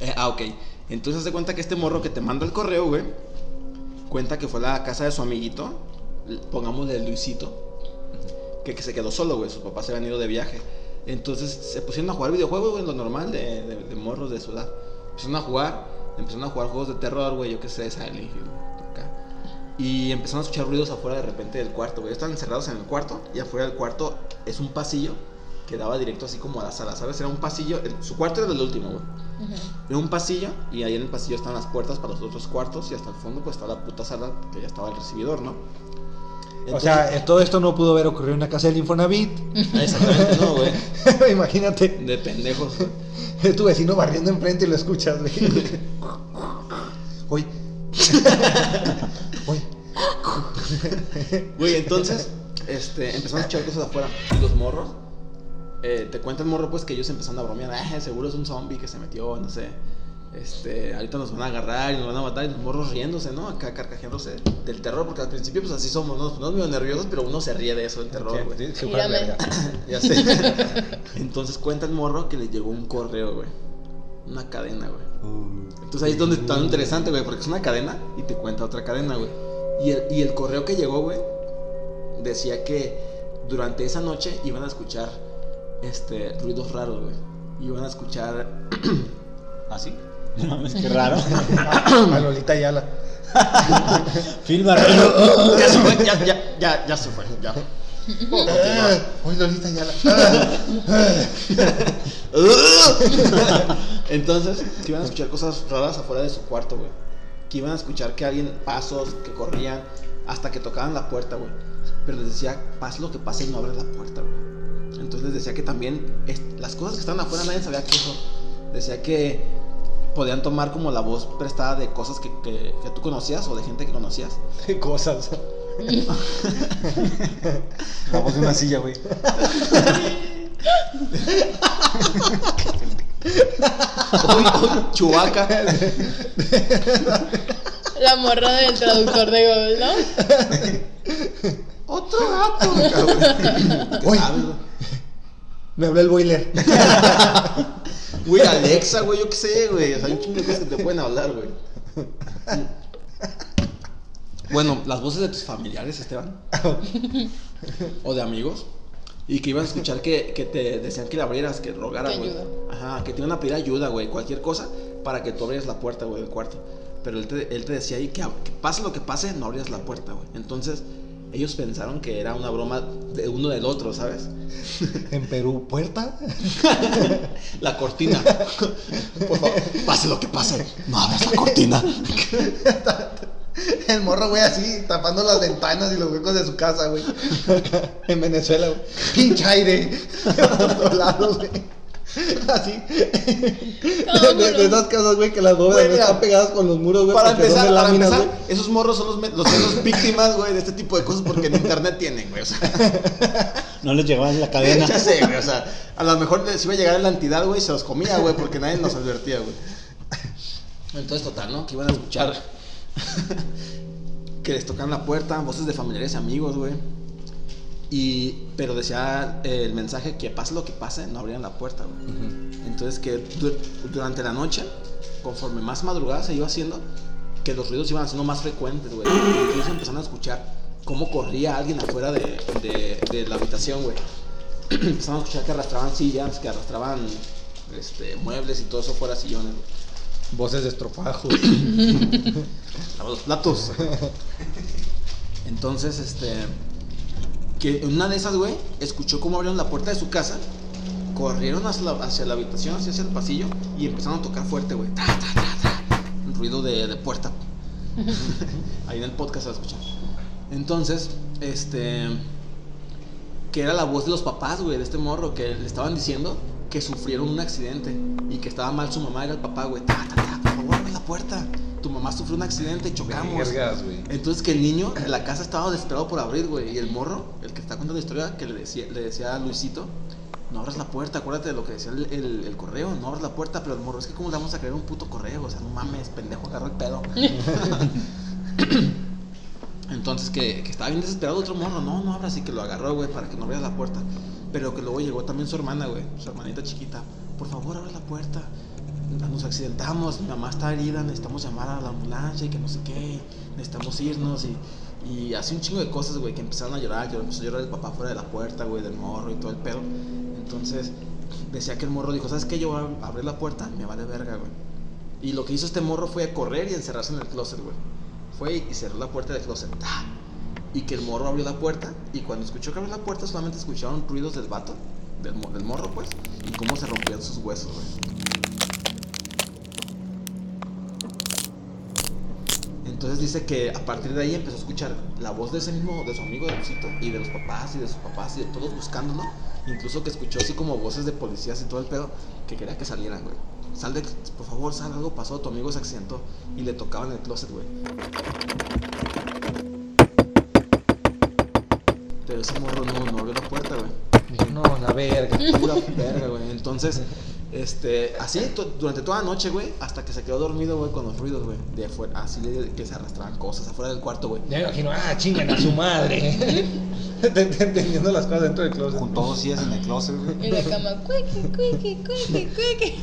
Eh, ah, ok. Entonces se cuenta que este morro que te manda el correo, güey, cuenta que fue a la casa de su amiguito, pongámosle Luisito, que, que se quedó solo, güey. Sus papás se habían ido de viaje. Entonces se pusieron a jugar videojuegos, güey, lo normal de, de- de morros de su edad. Empezaron a jugar, empezaron a jugar juegos de terror, güey, yo qué sé, Silent Hill, acá. Y empezaron a escuchar ruidos afuera de repente del cuarto, güey. Estaban encerrados en el cuarto y afuera del cuarto es un pasillo que daba directo así como a la sala, ¿sabes? Era un pasillo, el- su cuarto era el último, güey. Era un pasillo y ahí en el pasillo estaban las puertas para los otros cuartos y hasta el fondo pues estaba la puta sala que ya estaba el recibidor, ¿no? O sea, todo esto no pudo haber ocurrido en una casa del Infonavit. exactamente no, güey. Imagínate, De pendejos. es tu vecino barriendo enfrente y lo escuchas, güey. Uy. Uy. Güey, entonces, este, empezaron a escuchar cosas afuera y los morros. eh, te cuenta el morro pues que ellos empezaron a bromear, ah, seguro es un zombie que se metió, no sé. Este, ahorita nos van a agarrar y nos van a matar y los morros riéndose, ¿no? Acá carcajeándose del terror, porque al principio pues así somos, ¿no? Nos ponemos medio nerviosos, pero uno se ríe de eso, del terror, güey. Sí, sí. Ya sé. Entonces cuenta el morro que le llegó un correo, güey. Una cadena, güey. Entonces ahí es donde está lo interesante, güey, porque es una cadena y te cuenta otra cadena, güey. Y el, y el correo que llegó, güey, decía que durante esa noche iban a escuchar este ruidos raros, güey. Iban a escuchar ¿Así? No mames, qué raro. A Lolita Ayala. Filma. ya se fue, ya, ya, ya, ya se fue, ya. Continuar. Uy, Lolita Ayala. Entonces, que iban a escuchar cosas raras afuera de su cuarto, güey. Que iban a escuchar que alguien, pasos, que corrían, hasta que tocaban la puerta, güey. Pero les decía, pase lo que pase, no abres la puerta, güey. Entonces les decía que también las cosas que estaban afuera nadie sabía qué son. Decía que podían tomar como la voz prestada de cosas que, que, que tú conocías o de gente que conocías. Qué cosas. La voz de una silla, güey. Uy, uy, Chubaca. La morra del traductor de Google, ¿no? Otro gato. Me habló el boiler. Güey, Alexa, güey, yo qué sé, güey. O sea, hay un chingo de cosas que te pueden hablar, güey. Bueno, las voces de tus familiares, Esteban. o de amigos. Y que iban a escuchar que, que te decían que le abrieras, que rogaras, güey. Ajá, que te iban a pedir ayuda, güey. Cualquier cosa para que tú abrieras la puerta, güey, del cuarto. Pero él te, él te decía ahí que, que pase lo que pase, no abrías la puerta, güey. Entonces, ellos pensaron que era una broma de uno del otro, ¿sabes? En Perú, puerta. La cortina. Por favor, pase lo que pase, no abras la cortina. El morro, güey, así, tapando las ventanas y los huecos de su casa, güey. En Venezuela, güey. Pinche aire. Por todos lados, güey. Así. De, de- de esas casas, güey, que las bóvedas Güey, están pegadas con los muros, güey. Para porque son empezar, de para láminas, empezar, güey. esos morros son los, los menos víctimas, güey, de este tipo de cosas porque en internet tienen, güey. O sea, No les llegaba la cadena. ya sé, güey. O sea, a lo mejor les iba a llegar la entidad, güey, y se los comía, güey, porque nadie nos advertía, güey. Entonces, total, ¿no? Que iban a escuchar que les tocan la puerta, voces de familiares y amigos, güey. Y, pero decía eh, el mensaje que pase lo que pase, no abrían la puerta, güey. Entonces que du- durante la noche, conforme más madrugada se iba haciendo, que los ruidos iban haciendo más frecuentes, güey. Incluso empezaron a escuchar cómo corría alguien afuera de, de- de la habitación, güey. empezaron a escuchar que arrastraban sillas, que arrastraban este, muebles y todo eso fuera sillones, güey. Voces de estropajos. Los platos. Entonces, este. Que en una de esas, güey, escuchó cómo abrieron la puerta de su casa. Corrieron hacia la, hacia la habitación, hacia, hacia el pasillo. Y empezaron a tocar fuerte, güey. Un ruido de, de puerta. Ahí en el podcast se va a escuchar. Entonces, este. Que era la voz de los papás, güey, de este morro. Que le estaban diciendo que sufrieron un accidente. Y que estaba mal su mamá, era el papá, güey. Ta, ta, ta, por favor, abre la puerta. Tu mamá sufrió un accidente, chocamos. Vergas. Entonces que el niño en la casa estaba desesperado por abrir, güey. Y el morro, el que está contando la historia, que le decía, le decía a Luisito, no abras la puerta, acuérdate de lo que decía el, el- el correo, no abras la puerta, pero el morro, es que cómo le vamos a creer un puto correo, o sea, no mames, pendejo, agarra el pedo. Entonces que, que estaba bien desesperado otro morro, no, no abras, y que lo agarró, güey, para que no abriera la puerta. Pero que luego llegó también su hermana, güey, su hermanita chiquita, por favor, abre la puerta. Nos accidentamos, mi mamá está herida, necesitamos llamar a la ambulancia y que no sé qué, necesitamos irnos y, y así un chingo de cosas, güey, que empezaron a llorar, que empezó a llorar el papá fuera de la puerta, güey, del morro y todo el pedo. Entonces decía que el morro dijo, ¿sabes qué? Yo voy a abrir la puerta, me vale verga, güey. Y lo que hizo este morro fue correr y encerrarse en el closet, güey. Fue y cerró la puerta del closet. ¡Ta! Y que el morro abrió la puerta. Y cuando escuchó que abrió la puerta, solamente escucharon ruidos del vato, del, del morro, pues. Y cómo se rompían sus huesos, güey. Entonces dice que a partir de ahí empezó a escuchar la voz de ese mismo, de su amigo de Lucito, y de los papás, y de sus papás, y de todos buscándolo. Incluso que escuchó así como voces de policías y todo el pedo, que quería que salieran, güey. Sal de, por favor, sal, algo pasó, tu amigo se accidentó. Y le tocaban el closet, güey. Pero ese morro no, no abrió la puerta, güey. No, la verga. Pura verga, güey. Entonces, este, así to- durante toda la noche, güey, hasta que se quedó dormido, güey, con los ruidos, güey, de afuera, así de que se arrastraban cosas afuera del cuarto, güey. Ya me imagino, ah, chingan a su madre. Te- te- Entendiendo las cosas dentro del closet. Con todos días en el closet, güey. Y la cama, cuiqui, cuiqui, cuiqui, cuiqui.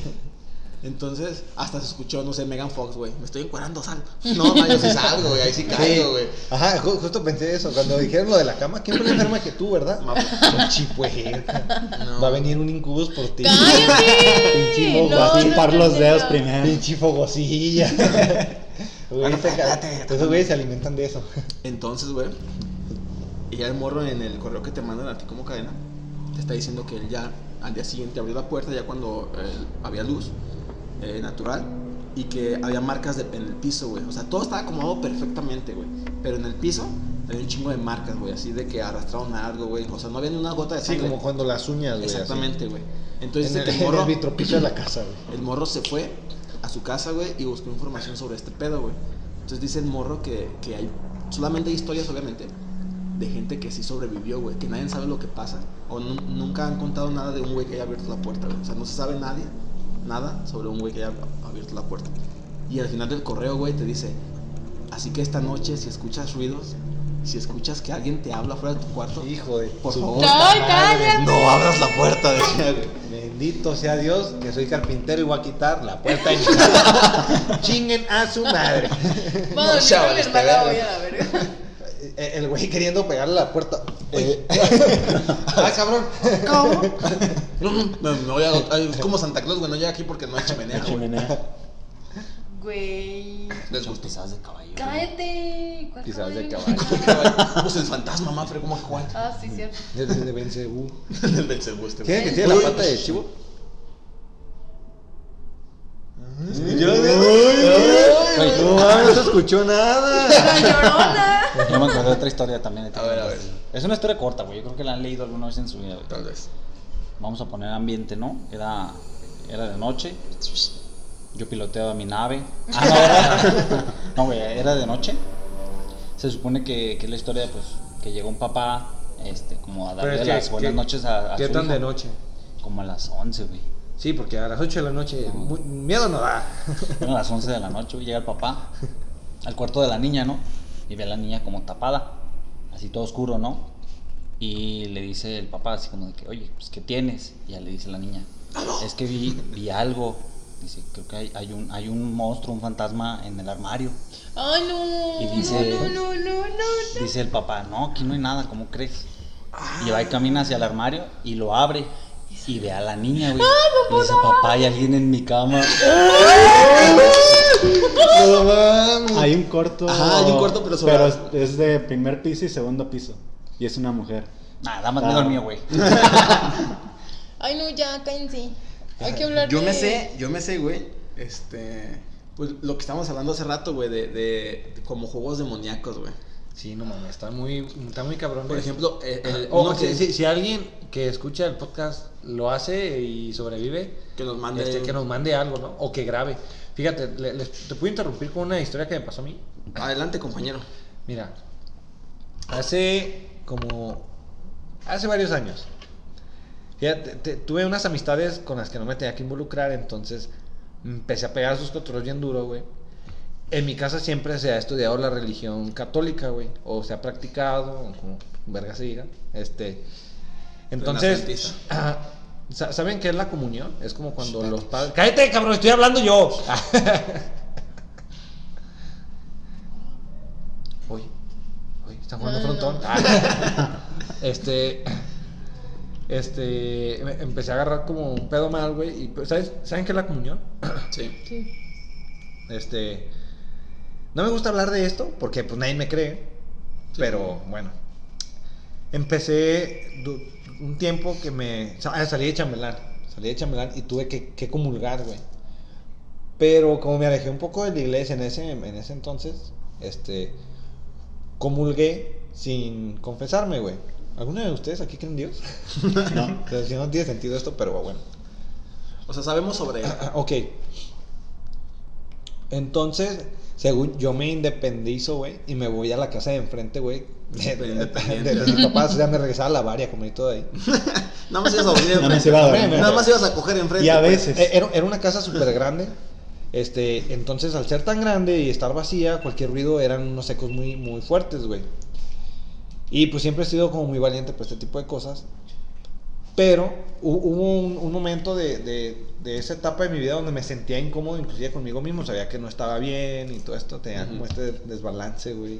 Entonces, hasta se escuchó, no sé, Megan Fox, güey, me estoy encuerando, sal. No, no, yo sí salgo, güey, ahí sí caigo, güey. Ajá, ju- justo pensé eso. Cuando dijeron lo de la cama, ¿quién fue la enferma que tú, verdad? Puerca. No. Va a venir un incubus por ti. Pinche Va a no, chupar no, los dedos no. primero. Pinche fogosilla. Güey, Esos güeyes se alimentan de eso. Entonces, güey, y ya el morro en el correo que te mandan a ti como cadena, te está diciendo que él ya al día siguiente abrió la puerta ya cuando eh, había luz eh, natural y que había marcas de, en el piso, güey. O sea, todo estaba acomodado perfectamente, güey. Pero en el piso había un chingo de marcas, güey, así de que arrastraron algo, güey. O sea, no había ni una gota de Sí, sangre. como cuando las uñas, güey. Exactamente, güey. Entonces En el, el en morro, de la casa, güey. el morro se fue a su casa, güey, y buscó información sobre este pedo, güey. Entonces dice el morro que, que hay, solamente hay historias, obviamente, de gente que sí sobrevivió, güey, que nadie sabe lo que pasa. O nu- nunca han contado nada de un güey que haya abierto la puerta, güey. O sea, no se sabe nadie, nada sobre un güey que haya abierto la puerta. Y al final del correo, güey, te dice, así que esta noche, si escuchas ruidos, si escuchas que alguien te habla fuera de tu cuarto, Hijo de Por su favor. puta ¡Ay, madre. cállate! no abras la puerta, decía. Bendito sea Dios que soy carpintero y voy a quitar la puerta de mi casa. Chinguen a su madre. Bueno, No, yo chaval, con mi hermana verga. voy a la verga. Eh, El güey queriendo pegarle a la puerta. Eh, ah, cabrón. No, no, me voy a- ay, es como Santa Claus, güey, no llega aquí porque no hay chimenea, güey. Chimenea. Güey. Les gustó. pisadas de caballo. Cállate. ¿Cuál Pisadas de caballo? caballo. Pues el fantasma, Mafre, ¿cómo juega? Ah, sí, cierto. Desde de Belcebú. El Belcebú este ¿Tiene güey. que tiene la pata de chivo? No no se escuchó nada. La llorona. Yo me acordé de otra historia también. A ver, a ver. Es una historia corta, güey. Yo creo que la han leído alguna vez en su vida, güey. Tal vez. Vamos a poner ambiente, ¿no? Era, era de noche. Yo piloteaba mi nave. Ah, no, ¿verdad? No, güey, era de noche. Se supone que, que es la historia, pues, que llegó un papá, este, como a darle que- las buenas ¿qué- noches a, a ¿Qué su tan hijo. de noche? Como a las 11, güey. Sí, porque a las 8 de la noche miedo no da. Eran las 11 de la noche, güey, llega el papá al cuarto de la niña, ¿no? Y ve a la niña como tapada, así todo oscuro, ¿no? Y le dice el papá así como de que, oye, pues ¿qué tienes? Y ya le dice la niña, es que vi, vi algo. Dice, creo que hay, hay, un, hay un monstruo, un fantasma en el armario. Ay, no. Y dice- No, no, no, no, no. Dice el papá, no, aquí no hay nada, ¿cómo crees? Y va y camina hacia el armario y lo abre. Y ve a la niña, güey. Y dice, papá, hay alguien en mi cama. No mames. Hay un corto. Ajá, hay un corto, pero sobre- Pero es, es de primer piso y segundo piso. Y es una mujer. Nada, más Ah. miedo el mío, güey. Ay, no, ya, cállense. Hay que hablar Yo de... me sé, yo me sé, güey. Este. Pues lo que estábamos hablando hace rato, güey, de, de, de como juegos demoníacos, güey. Sí, no mames, está muy, está muy cabrón. Por güey. ejemplo, eh, el, si, que, si- si alguien que escucha el podcast lo hace y sobrevive, que nos mande. este, que nos mande algo, ¿no? O que grabe. Fíjate, le- te puedo interrumpir con una historia que me pasó a mí. Adelante, compañero. Mira, hace como. Hace varios años. Fíjate, te- tuve unas amistades con las que no me tenía que involucrar, entonces empecé a pegar sus controles bien duro, güey. En mi casa siempre se ha estudiado la religión católica, güey. O se ha practicado, o como verga se diga. Este. Entonces. Ah, ¿Saben qué es la comunión? Es como cuando los padres. ¡Cállate, cabrón! Estoy hablando yo. Oye, oye, están jugando frontón. este. Este. Empecé a agarrar como un pedo mal, güey. Y, pues, ¿sabes? ¿Saben qué es la comunión? Sí. Sí. Este. No me gusta hablar de esto porque pues nadie me cree. Pero bueno. Empecé un tiempo que me. ah, salí de chambelán. Salí de chambelán y tuve que, que comulgar, güey. Pero como me alejé un poco de la iglesia en ese, en ese entonces, este. Comulgué sin confesarme, güey. ¿Alguno de ustedes aquí creen en Dios? No. O sea, si no tiene sentido esto, pero bueno. O sea, sabemos sobre. Ah, Ok. Entonces, según yo me independizo, güey, y me voy a la casa de enfrente, güey. De, de, de- de mis papás, o sea, me regresaba a la varia, como y todo ahí. Nada más ibas a dormir Nada más enfrente. iba a dormir. Nada más ibas a coger enfrente. Y a pues. veces. Eh, Era, era una casa súper grande. Este, entonces, al ser tan grande y estar vacía, cualquier ruido eran unos ecos muy, muy fuertes, güey. Y pues siempre he sido como muy valiente por este tipo de cosas. Pero hu- hubo un, un momento de, de- de esa etapa de mi vida donde me sentía incómodo, inclusive conmigo mismo. Sabía que no estaba bien y todo esto. Tenía como este desbalance, güey.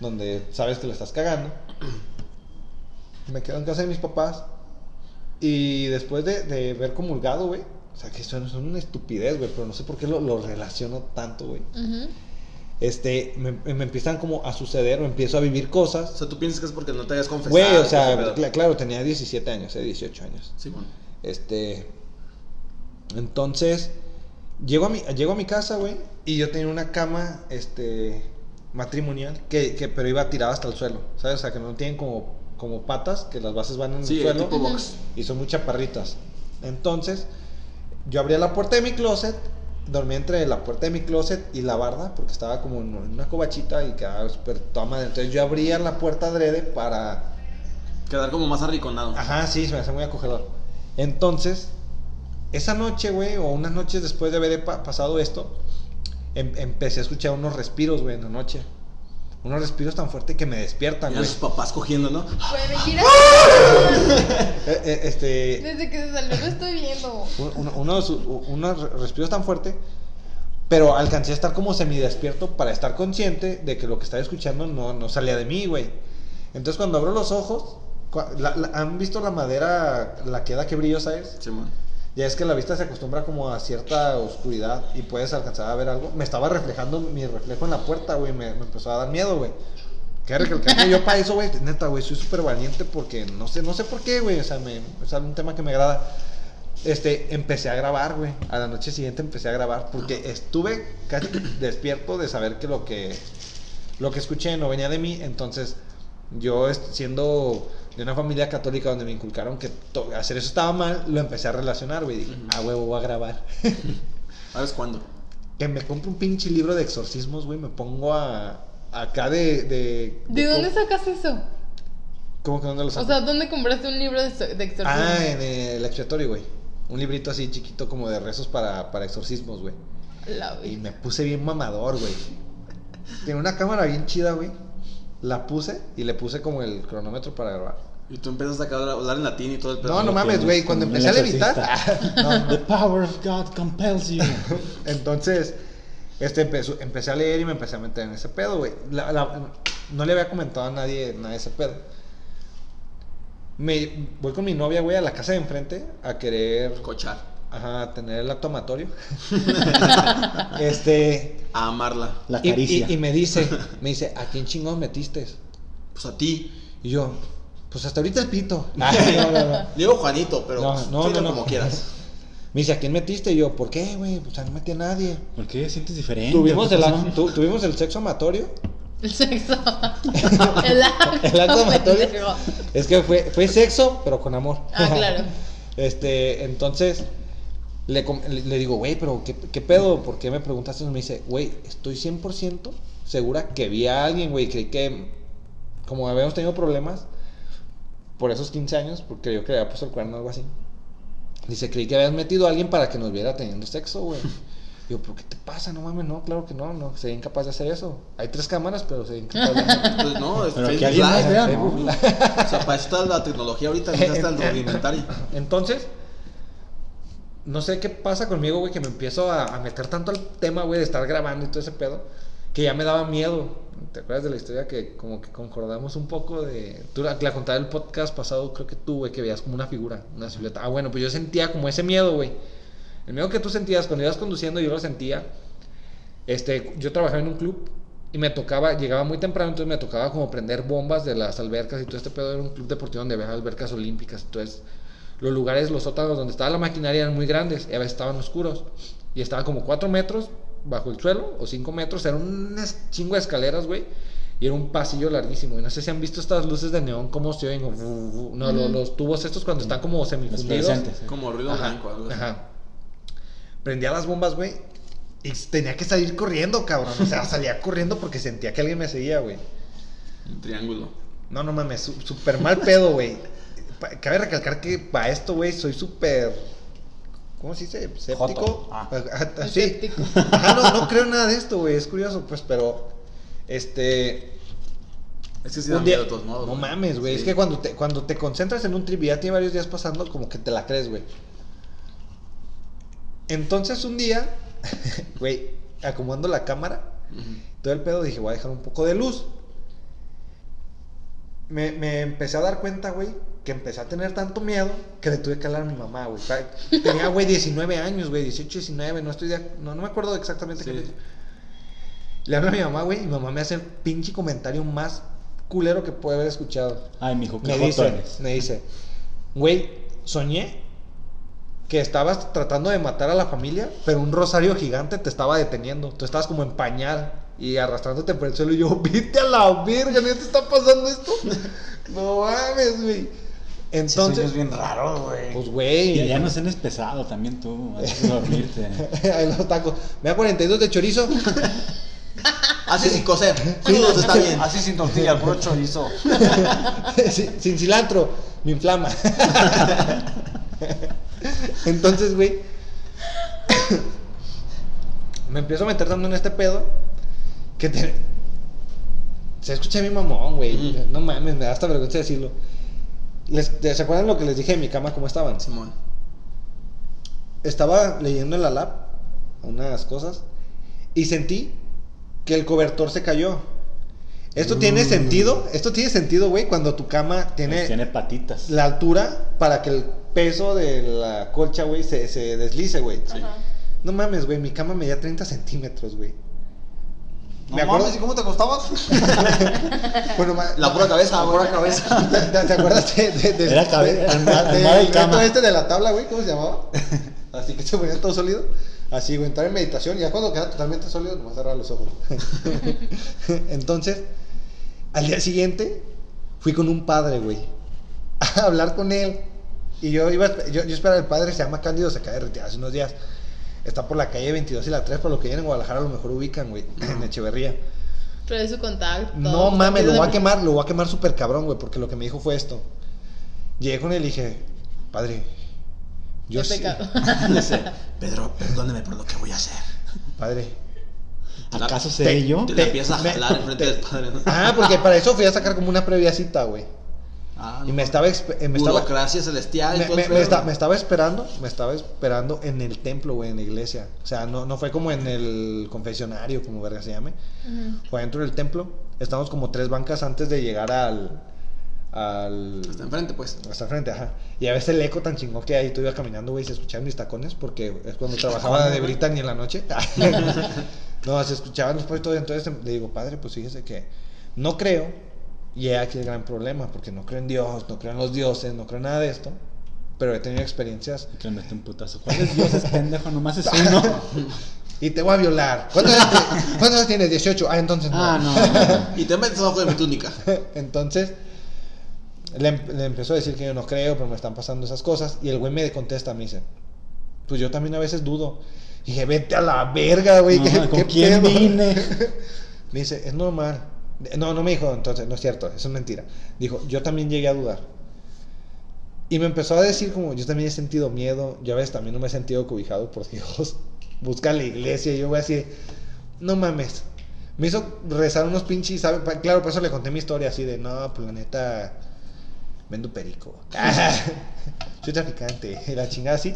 Donde sabes que lo estás cagando. Me quedo en casa de mis papás. Y después de, de ver comulgado, güey. O sea, que son, son una estupidez, güey. Pero no sé por qué lo, lo relaciono tanto, güey. Ujú. Este, me, me empiezan como a suceder, o empiezo a vivir O cosas. sea, tú piensas que es porque no te hayas confesado. Güey, o sea, claro, tenía 17 años, eh, 18 años. Sí, bueno. Este. Entonces, llego a mi, llego a mi casa, güey, y yo tenía una cama, este, matrimonial, que, que pero iba tirada hasta el suelo, ¿sabes? O sea, que no tienen como, como patas, que las bases van en Sí, el suelo. tipo box. Y son muy chaparritas. Entonces, yo abría la puerta de mi closet, dormía entre la puerta de mi closet y la barda, porque estaba como en una cobachita y quedaba súper madre. Entonces, yo abría la puerta adrede para Quedar como más arriconado. Ajá, sí, se me hace muy acogedor. Entonces, esa noche, güey, o unas noches después de haber pa- pasado esto, em- empecé a escuchar unos respiros, güey, en la noche. Unos respiros tan fuertes que me despiertan, Ya güey. sus papás cogiendo, ¿no? Güey, mentira. Eh, eh, este, Desde que se salió lo estoy viendo. un- un- unos, respiros tan fuertes, pero alcancé a estar como semidespierto para estar consciente de que lo que estaba escuchando no, no salía de mí, güey. Entonces, cuando abro los ojos, la- la- ¿han visto la madera, la queda que brillo, sabes? Sí. Ya es que la vista se acostumbra como a cierta oscuridad y puedes alcanzar a ver algo. Me estaba reflejando mi reflejo en la puerta, güey. Me, empezó a dar miedo, güey. Que recalcar yo para eso, güey, neta, güey, soy súper valiente porque no sé, no sé por qué, güey. O sea, me, es un tema que me agrada. Este, empecé a grabar, güey. A la noche siguiente empecé a grabar porque estuve casi despierto de saber que lo que lo que escuché no venía de mí. Entonces, yo siendo de una familia católica donde me inculcaron que hacer eso estaba mal, lo empecé a relacionar, güey. Dije, ah, huevo, voy a grabar. ¿Sabes cuándo? que me compro un pinche libro de exorcismos, güey. Me pongo a. Acá de. ¿De, ¿De dónde sacas eso? ¿Cómo que dónde lo O saco? sea, ¿dónde compraste un libro de, de exorcismo? ah, en el expiatorio, güey. Un librito así chiquito como de rezos para, para exorcismos, güey. La Y me puse bien mamador, güey. Tiene una cámara bien chida, güey. La puse y le puse como el cronómetro para grabar. Y tú empiezas a hablar, en latín y todo el pedo. No, no mames, güey. Cuando empecé a levitar. no, The power of God compels you. Entonces, este empezó- empecé a leer y me empecé a meter en ese pedo, güey. No le había comentado a nadie nada de ese pedo. Me voy con mi novia, güey, a la casa de enfrente a querer, Cochar. ajá, tener el acto amatorio. este, A amarla. La y, caricia. y- y me dice, me dice, ¿a quién chingón metiste? Pues a ti. Y yo, pues hasta ahorita el pito. Ah, no, no, no. Digo Juanito, pero No, no, dilo no, no. como quieras. Me dice, ¿a quién metiste? Y yo, ¿por qué, güey? Pues no metí a nadie. ¿Por qué sientes diferente? Tuvimos ¿Qué el, tu- tuvimos el sexo amatorio. El sexo. El acto. El acto amatorio. Es que fue, fue sexo, pero con amor. Ah, claro. Este, entonces, le- le digo, güey, pero ¿qué, ¿qué pedo? ¿Por qué me preguntaste? Y me dice, güey, estoy 100% segura que vi a alguien, güey. Creí que, como habíamos tenido problemas por esos 15 años, porque yo que le había puesto el cuerno o algo así. Dice, creí que habías metido a alguien para que nos viera teniendo sexo, güey. Digo, ¿pero qué te pasa? No mames, no, claro que no, no, sería incapaz de hacer eso. Hay tres cámaras, pero sería incapaz de hacer Pues no, es Pero que Facebook alguien más Live. vea, ¿no? Facebook Live. O sea, para eso está la tecnología ahorita, no está el rudimentario. Entonces, no sé qué pasa conmigo, güey, que me empiezo a, a meter tanto al tema, güey, de estar grabando y todo ese pedo, que ya me daba miedo. ¿Te acuerdas de la historia que como que concordamos un poco de... Tú la, la contabas el podcast pasado, creo que tú, güey, que veías como una figura, una silueta. Ah, bueno, pues yo sentía como ese miedo, güey. El miedo que tú sentías cuando ibas conduciendo, yo lo sentía. Este, yo trabajaba en un club y me tocaba, llegaba muy temprano, entonces me tocaba como prender bombas de las albercas y todo este pedo era un club deportivo donde había albercas olímpicas, entonces los lugares, los sótanos donde estaba la maquinaria eran muy grandes y a veces estaban oscuros y estaba como 4 metros bajo el suelo o 5 metros, eran un es- chingo de escaleras, güey. Y era un pasillo larguísimo. Y no sé si han visto estas luces de neón, cómo se oyen. como No, los tubos estos cuando están como semifundidos. Como ruido Ajá, blanco, algo así. Ajá. Prendía las bombas, güey. Y tenía que salir corriendo, cabrón. O sea, salía corriendo porque sentía que alguien me seguía, güey. Un triángulo. No, no mames, su- súper mal pedo, güey. Cabe recalcar que para esto, güey, soy súper. ¿Cómo se dice? ¿Séptico? Ah. Sí. Ajá, no, no creo nada de esto, güey. Es curioso, pues, pero. Este. Es que sí da un día- miedo de todos modos. No güey. mames, güey. Sí. Es que cuando te, cuando te concentras en un trip y ya tiene varios días pasando, como que te la crees, güey. Entonces un día, güey, acomodando la cámara, todo el pedo, dije, voy a dejar un poco de luz. Me, me empecé a dar cuenta, güey, que empecé a tener tanto miedo que le tuve que hablar a mi mamá, güey. Tenía, güey, 19 años, güey, 18, 19, no estoy de no, no me acuerdo exactamente Sí. qué le Le hablo a mi mamá, güey, y mi mamá me hace el pinche comentario más culero que puede haber escuchado. Ay, mijo, qué Me dice, eres. me dice, güey, soñé que estabas tratando de matar a la familia, pero un rosario gigante te estaba deteniendo. Tú estabas como en pañal y arrastrándote por el suelo. Y yo, vete a la verga, ¿no te está pasando esto? no mames, güey. Entonces, es bien raro, güey. pues, güey. Ya, ya no cenes pesado también tú, antes de dormirte. Ahí los tacos. Me da 42 de chorizo. Así sin coser. Crudos está bien. Así sin tortilla, el puro chorizo. sin, sin cilantro, me inflama. Entonces, güey, me empiezo a meter dando en este pedo que te... Se escucha mi mamón, güey. No mames, me da hasta vergüenza decirlo. Les- ¿Se acuerdan lo que les dije de mi cama? ¿Cómo estaban? Simón. Estaba leyendo en la lab unas cosas y sentí que el cobertor se cayó. Esto tiene sentido, esto tiene sentido, güey, cuando tu cama tiene, Tiene patitas. la altura para que el peso de la colcha, güey, se, se deslice, güey. No mames, güey, mi cama medía 30 centímetros, güey. No Me acuerdo- mames, ¿y cómo te acostabas? Bueno, La pura cabeza, La pura cabeza. ¿Te, te- te acuerdas de, de, de- Era cabe- de- cama. este de la tabla, güey? ¿Cómo se llamaba? Así que se ponía todo sólido. Así, güey, entrar en meditación y ya cuando queda totalmente sólido, nomás cerrar los ojos. Entonces, al día siguiente, fui con un padre, güey, a hablar con él. Y yo iba, a- yo, yo esperaba, el padre se llama Cándido, se acaba de retirar hace unos días. Está por la calle 22 y la 3, por lo que vienen en Guadalajara a lo mejor ubican, güey, en Echeverría. Pero es su contacto. No mames, lo voy a quemar, lo voy a quemar súper cabrón, güey, porque lo que me dijo fue esto. Llegué con él y dije, padre, yo sí. Dice, Pedro, perdóneme por lo que voy a hacer. padre. ¿Acaso Te- sé yo? Te Te- empiezas a jalar enfrente del padre, ¿no? Ah, porque para eso fui a sacar como una previa cita, güey. Ah, Y no. me estaba, eh, me estaba, celestial me, todo me- me estaba esperando, me estaba esperando en el templo, güey, en la iglesia. O sea, no, no fue como en el confesionario, como verga se llame. Fue dentro del templo. Estamos como tres bancas antes de llegar al... al Está enfrente, pues. Hasta frente, ajá. Y a veces el eco tan chingón que ahí tú ibas caminando, güey, se escuchaban mis tacones porque es cuando trabajaba de Brittany en la noche. no, se escuchaban después todo. Entonces le digo, padre, pues fíjese que no creo. Y he aquí el gran problema, porque no creo en Dios, no creo en los dioses, no creo en nada de esto. Pero he tenido experiencias Que mete un putazo. ¿Cuál es Dios? Es pendejo, nomás es uno. y te voy a violar. ¿Cuántos años, tienes? 18. Ah, entonces no. Ah, no. Y te metes abajo de mi túnica. Entonces, le, em- le empezó a decir que yo no creo, pero me están pasando esas cosas. Y el güey me contesta, me dice, pues yo también a veces dudo. Y dije, vete a la verga, güey. ¿qué- ¿con qué quién pedo?" vine? Me dice, es normal. No, no me dijo, entonces, no es cierto, eso es mentira. Dijo, yo también llegué a dudar. Y me empezó a decir como, yo también he sentido miedo, ya ves, también no me he sentido cobijado por Dios. Busca la iglesia y yo voy así, no mames. Me hizo rezar unos pinches, ¿sabe? Claro, por eso le conté mi historia así de, no, pues la neta, vendo perico. Soy traficante, la chingada así.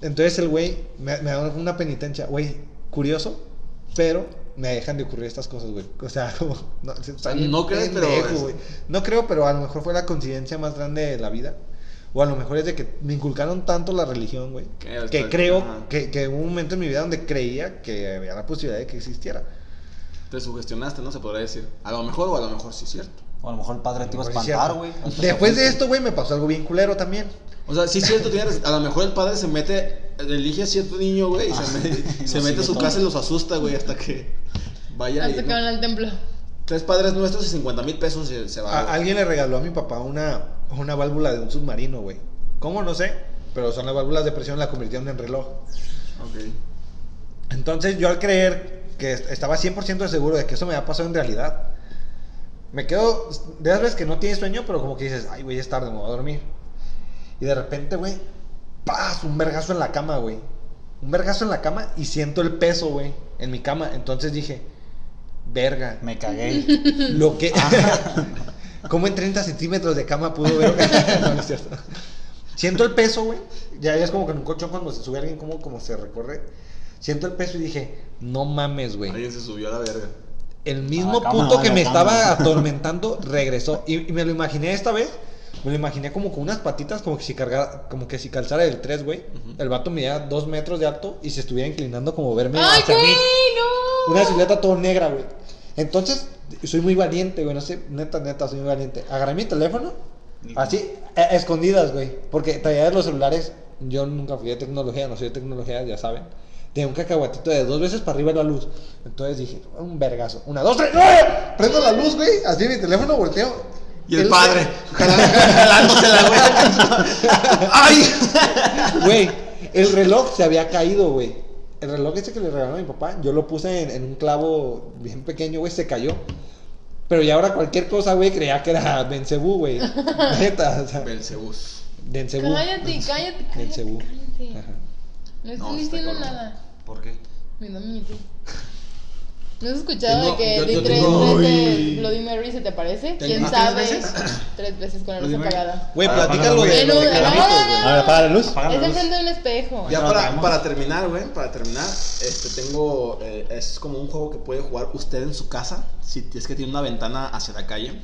Entonces el güey me, me da una penitencia, güey, curioso, pero me dejan de ocurrir estas cosas, güey. O sea, como, no, crees, pero es-. No creo, pero a lo mejor fue la coincidencia más grande de la vida. O a lo mejor es de que me inculcaron tanto la religión, güey. Que creo que hubo un momento en mi vida donde creía que había la posibilidad de que existiera. Te sugestionaste, ¿no? Se podría decir. A lo mejor o a lo mejor sí es cierto. O a lo mejor el padre te iba a espantar, güey. Después de esto, güey, me pasó algo bien culero también. O sea, sí es cierto, tienes, a lo mejor el padre se mete, elige a cierto niño, güey, y se, Ah, se mete a su todo. casa y los asusta, güey, hasta que vaya y, Hasta que van al templo. Tres padres nuestros y 50 mil pesos y se va. A- alguien le regaló a mi papá una, una válvula de un submarino, güey. ¿Cómo? No sé. Pero son las válvulas de presión, la convirtieron en reloj. Ok. Entonces yo al creer que est- estaba 100% seguro de que eso me había pasado en realidad, me quedo de esas veces que no tienes sueño, pero como que dices, ay, güey, es tarde, me voy a dormir. Y de repente, güey, ¡paz! Un vergazo en la cama, güey. Un vergazo en la cama y siento el peso, güey, en mi cama. Entonces dije, verga. Me cagué. Lo que. ¿Cómo en 30 centímetros de cama pudo ver? no, no es cierto. Siento el peso, güey. Ya es como que en un colchón cuando se sube alguien, como, como se recorre. Siento el peso y dije, no mames, güey. Alguien se subió a la verga. El mismo A la cama, puto que me estaba atormentando regresó. Y, y me lo imaginé esta vez. Me lo imaginé como con unas patitas, como que si cargara, como que si calzara el 3, güey. El vato medía 2 metros de alto y se estuviera inclinando como verme ¡Ay, hacia mí. ¡No! Una silueta todo negra, güey. Entonces, soy muy valiente, güey. No sé, neta, neta, soy muy valiente. Agarré mi teléfono, así, a- a escondidas, güey. Porque traía los celulares. Yo nunca fui de tecnología, no soy de tecnología, ya saben. Tenía un cacahuatito de dos veces para arriba la luz. Entonces dije, un vergazo. Una, dos, tres. ¡ay! Prendo la luz, güey. Así mi teléfono volteo. Y el padre, jalándosela, güey. ¡Ay! Güey, el reloj se había caído, güey. El reloj ese que le regaló a mi papá, yo lo puse en, en un clavo bien pequeño, güey, se cayó. Pero ya ahora cualquier cosa, güey, creía que era Bencebú, güey. Neta, o sea, Belcebús. Bencebú. Cállate, cállate, cállate. Bencebú. cállate. Ajá. No estoy diciendo nada. ¿Por qué? Mira, amiguito. ¿No has escuchado Tengo- de que yo- di yo tres tengo- veces Bloody Mary se te parece? Tengo- ¿Quién ¿Ah, sabe? tres veces? Tres veces con la Bloody luz Mary. apagada. Güey, Ah, platícalo de, En lo un- de Carlitos, güey. A ver, apaga la luz. Es enfrente de un espejo. Ya para, para terminar, güey, para terminar, este tengo, eh, es como un juego que puede jugar usted en su casa, si es que tiene una ventana hacia la calle.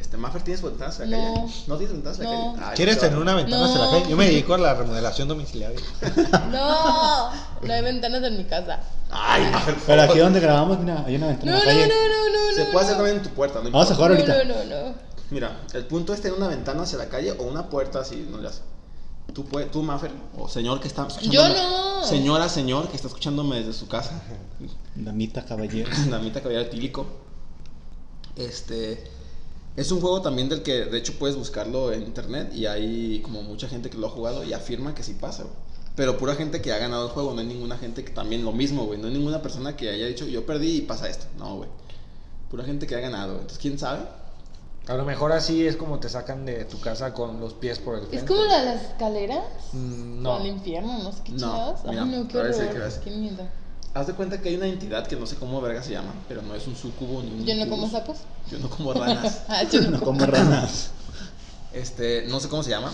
Este, Maffer, ¿tienes ventanas en la No. calle? ¿No tienes ventanas en la No. calle? Ay, ¿Quieres tener una ventana hacia la No. calle? Yo me dedico a la remodelación domiciliaria. No, no hay ventanas en mi casa. Ay, Maffer, por Pero aquí favor. donde grabamos, mira, hay una ventana No, en no, la no, calle. no, no. Se no, puede hacer no. también en tu puerta, ¿no? Vamos a jugar ahorita. No, no, no. Mira, el punto es tener una ventana hacia la calle o una puerta así, no le hace. Tú, puedes, tú Maffer, o señor que está. Yo no. Señora, señor que está escuchándome desde su casa. Damita, caballero. Damita caballero etílico. Este. Es un juego también del que, de hecho, puedes buscarlo en internet y hay como mucha gente que lo ha jugado y afirma que sí pasa, güey. Pero pura gente que ha ganado el juego, no hay ninguna gente que también lo mismo, güey. No hay ninguna persona que haya dicho, yo perdí y pasa esto. No, güey. Pura gente que ha ganado, güey. Entonces, ¿quién sabe? A lo mejor así es como te sacan de tu casa con los pies por el frente. Es como la de las escaleras. Mm, No. No. Al infierno, no sé qué No, chingados. Ay, mira, no, qué parece horror. Qué miedo. Haz de cuenta que hay una entidad que no sé cómo verga se llama, pero no es un sucubo ni un Yo no como sapos. Yo no como ranas. Ah, yo no No como. ranas. Este, no sé cómo se llama,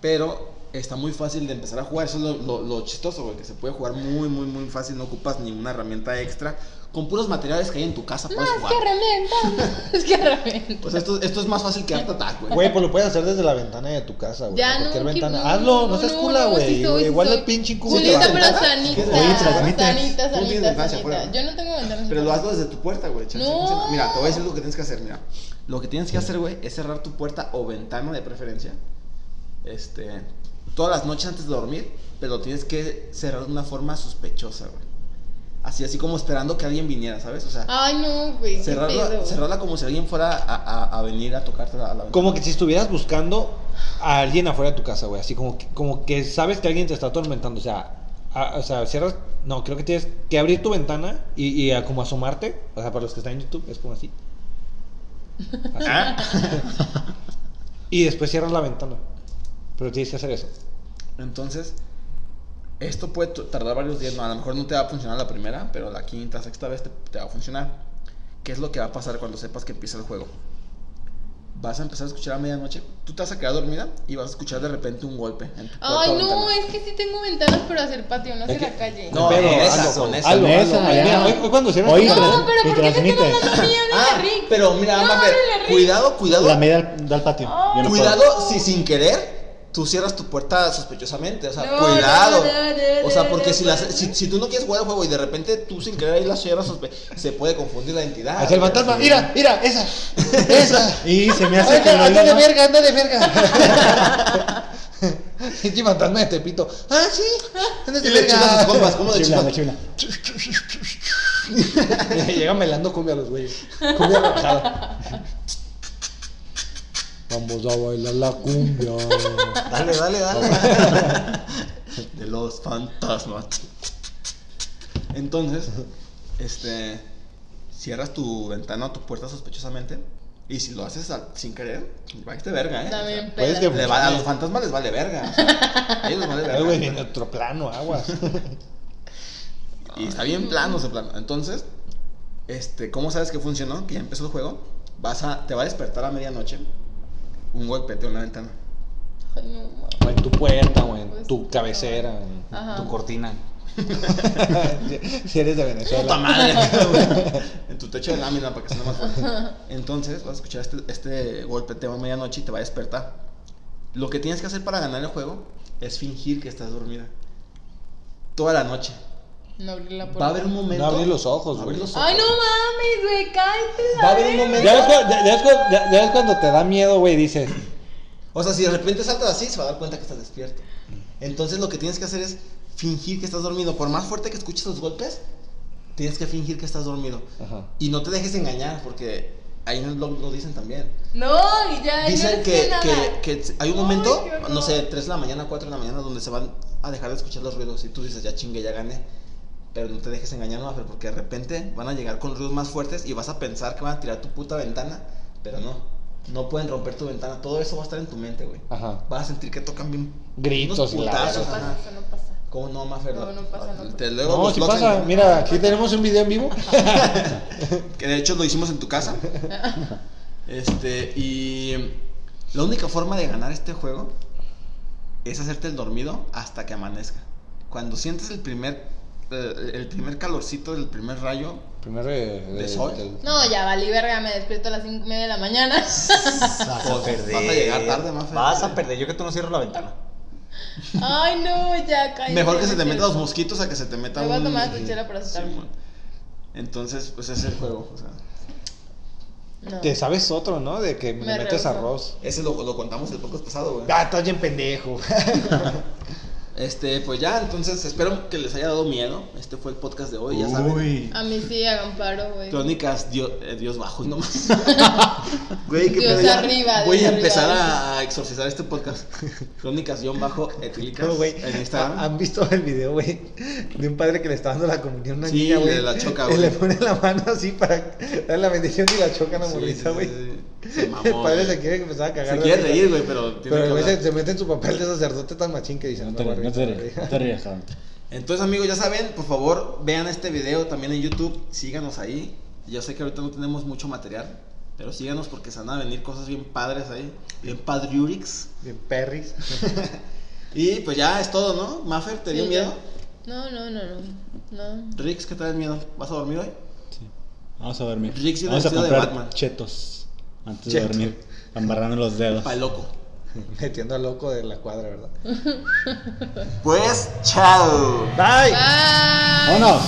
pero está muy fácil de empezar a jugar. Eso es lo, lo- lo chistoso, güey, que se puede jugar muy, muy, muy fácil. No ocupas ninguna herramienta extra. Con puros materiales que hay en tu casa No, puedes es jugar. que herramienta. Es que. Pues esto, esto es más fácil que Art Attack, güey. Güey, pues lo puedes hacer desde la ventana de tu casa, güey. Ya, cualquier no, ventana. no, Hazlo, no, no, seas no, cula, no, güey. sí Igual el pinche te Julita, va a pero ventana? sanita. Oye. Sanita, sanita, sanita. Yo no tengo ventanas. Pero lo haces desde tu puerta, güey. No. Mira, te voy a decir lo que tienes que hacer, mira. Lo que tienes que hacer, güey, es cerrar tu puerta o ventana de preferencia. Este, todas las noches antes de dormir, pero tienes que cerrar de una forma sospechosa, güey. Así, así como esperando que alguien viniera, ¿sabes? O sea, Ay, no, güey. cerrarla, cerrarla como si alguien fuera a, a- a venir a tocarte la, la ventana. Como que si estuvieras buscando a alguien afuera de tu casa, güey. Así como que, como que sabes que alguien te está atormentando. O sea, a- o sea, cierras. No, creo que tienes que abrir tu ventana y, y a como asomarte. O sea, para los que están en YouTube, es como así. Así. Ah. Y después cierras la ventana. Pero tienes que hacer eso. Entonces, esto puede tardar varios días. No, a lo mejor no te va a funcionar la primera, pero la quinta, sexta vez te, te va a funcionar. ¿Qué es lo que va a pasar cuando sepas que empieza el juego? Vas a empezar a escuchar a medianoche. Tú te vas a quedar dormida y vas a escuchar de repente un golpe en Ay, no, ventana. es que sí tengo ventanas, pero hacia el patio, no hacia la calle. No, Pero, con esa, hazlo, con esa. hazlo, Con hazlo. esa, Mira, ya. hoy, hoy cuando cierras Oye, tu pero- No, pero ¿por qué a a Ah, pero mira, No, Rick. cuidado, cuidado. La media da al patio. No Cuidado puedo. si sin querer tú cierras tu puerta sospechosamente, o sea, No, cuidado. no, no, no, o sea, porque si, las- no. si, si tú no quieres jugar el juego y de repente tú sin querer ahí la cierras, se puede confundir la entidad. Hacia el fantasma. Mira, mira, esa. Esa. Y se me hace que Anda, de verga, anda de verga. Pinche fantasma de Tepito. Ah, sí. Anda de Y le verga. compas, ¿cómo le Chifla, echan? chifla. Llega melando cumbia a los güeyes. Cumbia rebajada. Vamos a bailar la cumbia. Dale, dale, dale. de los fantasmas. Entonces, este, cierras tu ventana o tu puerta sospechosamente. Y si lo haces al- sin querer, va a irte verga, ¿eh? También O sea, puedes que- le va- a los fantasmas les vale verga. o sea, a ellos les vale Ay, güey, verga. en otro plano, aguas. Y está bien plano ese plano. Entonces, este, ¿cómo sabes que funcionó? Que ya empezó el juego. Vas a, te va a despertar a medianoche un golpeteo en la ventana. Ay, no, ma. O en tu puerta, o en Pues, tu cabecera. en- Ajá. Tu cortina. si eres de ¡Puta Venezuela. madre! en tu techo de lámina para que suene más fuerte. Entonces vas a escuchar este, este golpeteo a medianoche y te va a despertar. Lo que tienes que hacer para ganar el juego es fingir que estás dormida. Toda la noche. No abrí la puerta. Va a haber un momento. No abrir los ojos, güey. Ay, no mames, güey, cállate. la Va a haber un momento. Ya ves, cu- ya- ya ves cu- ya- ya ves cuando te da miedo, güey, dices. O sea, si de repente saltas así, se va a dar cuenta que estás despierto. Entonces lo que tienes que hacer es fingir que estás dormido. Por más fuerte que escuches los golpes, tienes que fingir que estás dormido. Ajá. Y no te dejes engañar, porque ahí en el blog lo dicen también. No, y ya. Dicen no que, sé nada. que, que hay un Ay, momento, qué horror. no sé, 3 de la mañana, 4 de la mañana, donde se van a dejar de escuchar los ruidos. Y tú dices, ya chingue, ya gané. Pero no te dejes engañar, Mafer, porque de repente van a llegar con ruidos más fuertes y vas a pensar que van a tirar tu puta ventana. Pero no, no pueden romper tu ventana. Todo eso va a estar en tu mente, güey. Ajá. Vas a sentir que tocan bien. Gritos putazos, No pasa, ajá. eso no pasa. ¿Cómo no, Mafer? No, no pasa, no Te No, si pasa. en- Mira, aquí tenemos un video en vivo. Que de hecho lo hicimos en tu casa. Este, y la única forma de ganar este juego es hacerte el dormido hasta que amanezca. Cuando sientes el primer eh, el primer calorcito del primer rayo. Primero de, ¿De sol? No, ya valí verga, me despierto a las 5 y media de la mañana. Vas a Vas perder. a llegar tarde, Mafer. Vas a perder. Yo que tú no cierro la ventana. Ay, no, ya cállate. Mejor que se te metan los mosquitos a que se te meta Me voy a tomar chela para Sí, asustarme. mon. Entonces, pues ese es el juego. O sea, No. Te sabes otro, ¿no? De que Me le metes arroz. ese lo, lo contamos el podcast pasado, güey. Ah, estás bien pendejo. Este, pues ya, entonces espero que les haya dado miedo. Este fue el podcast de hoy, ya saben. Uy. A mí sí, hagan paro, güey. Crónicas Dios, eh, Dios bajo, no más. Güey, qué Dios arriba, Voy Dios a empezar arriba. a exorcizar este podcast. Crónicas guion bajo etílicas No, güey. en Instagram. ¿Han visto el video, güey? De un padre que le está dando la comunión a una Sí, niña, güey. le la choca, Y güey. le pone la mano así para darle la bendición y la choca a la Sí, morrita, sí, güey. sí, sí. Se mamó, El padre se quiere empezar a cagar. Se quiere reír, güey, pero tiene Pero que se, mete en su papel de sacerdote tan machín que dice: No No, te no te rías, no te rías. Entonces, amigos, ya saben, por favor, vean este video también en YouTube. Síganos ahí. Yo sé que ahorita no tenemos mucho material, pero síganos porque se van a venir cosas bien padres ahí. Bien padriurix. Bien perris. Y pues ya es todo, ¿no? Maffer, ¿te dio Sí, miedo? No, no, no, no. No. Rix, ¿qué te da miedo? ¿Vas a dormir hoy? Sí. Vamos a dormir. Rix viene Vamos a de Batman. chetos antes Cheto. de dormir. Embarrando los dedos. Pa' loco. Metiendo al loco de la cuadra, ¿verdad? Pues, chao. Bye. Bye. ¡Vámonos!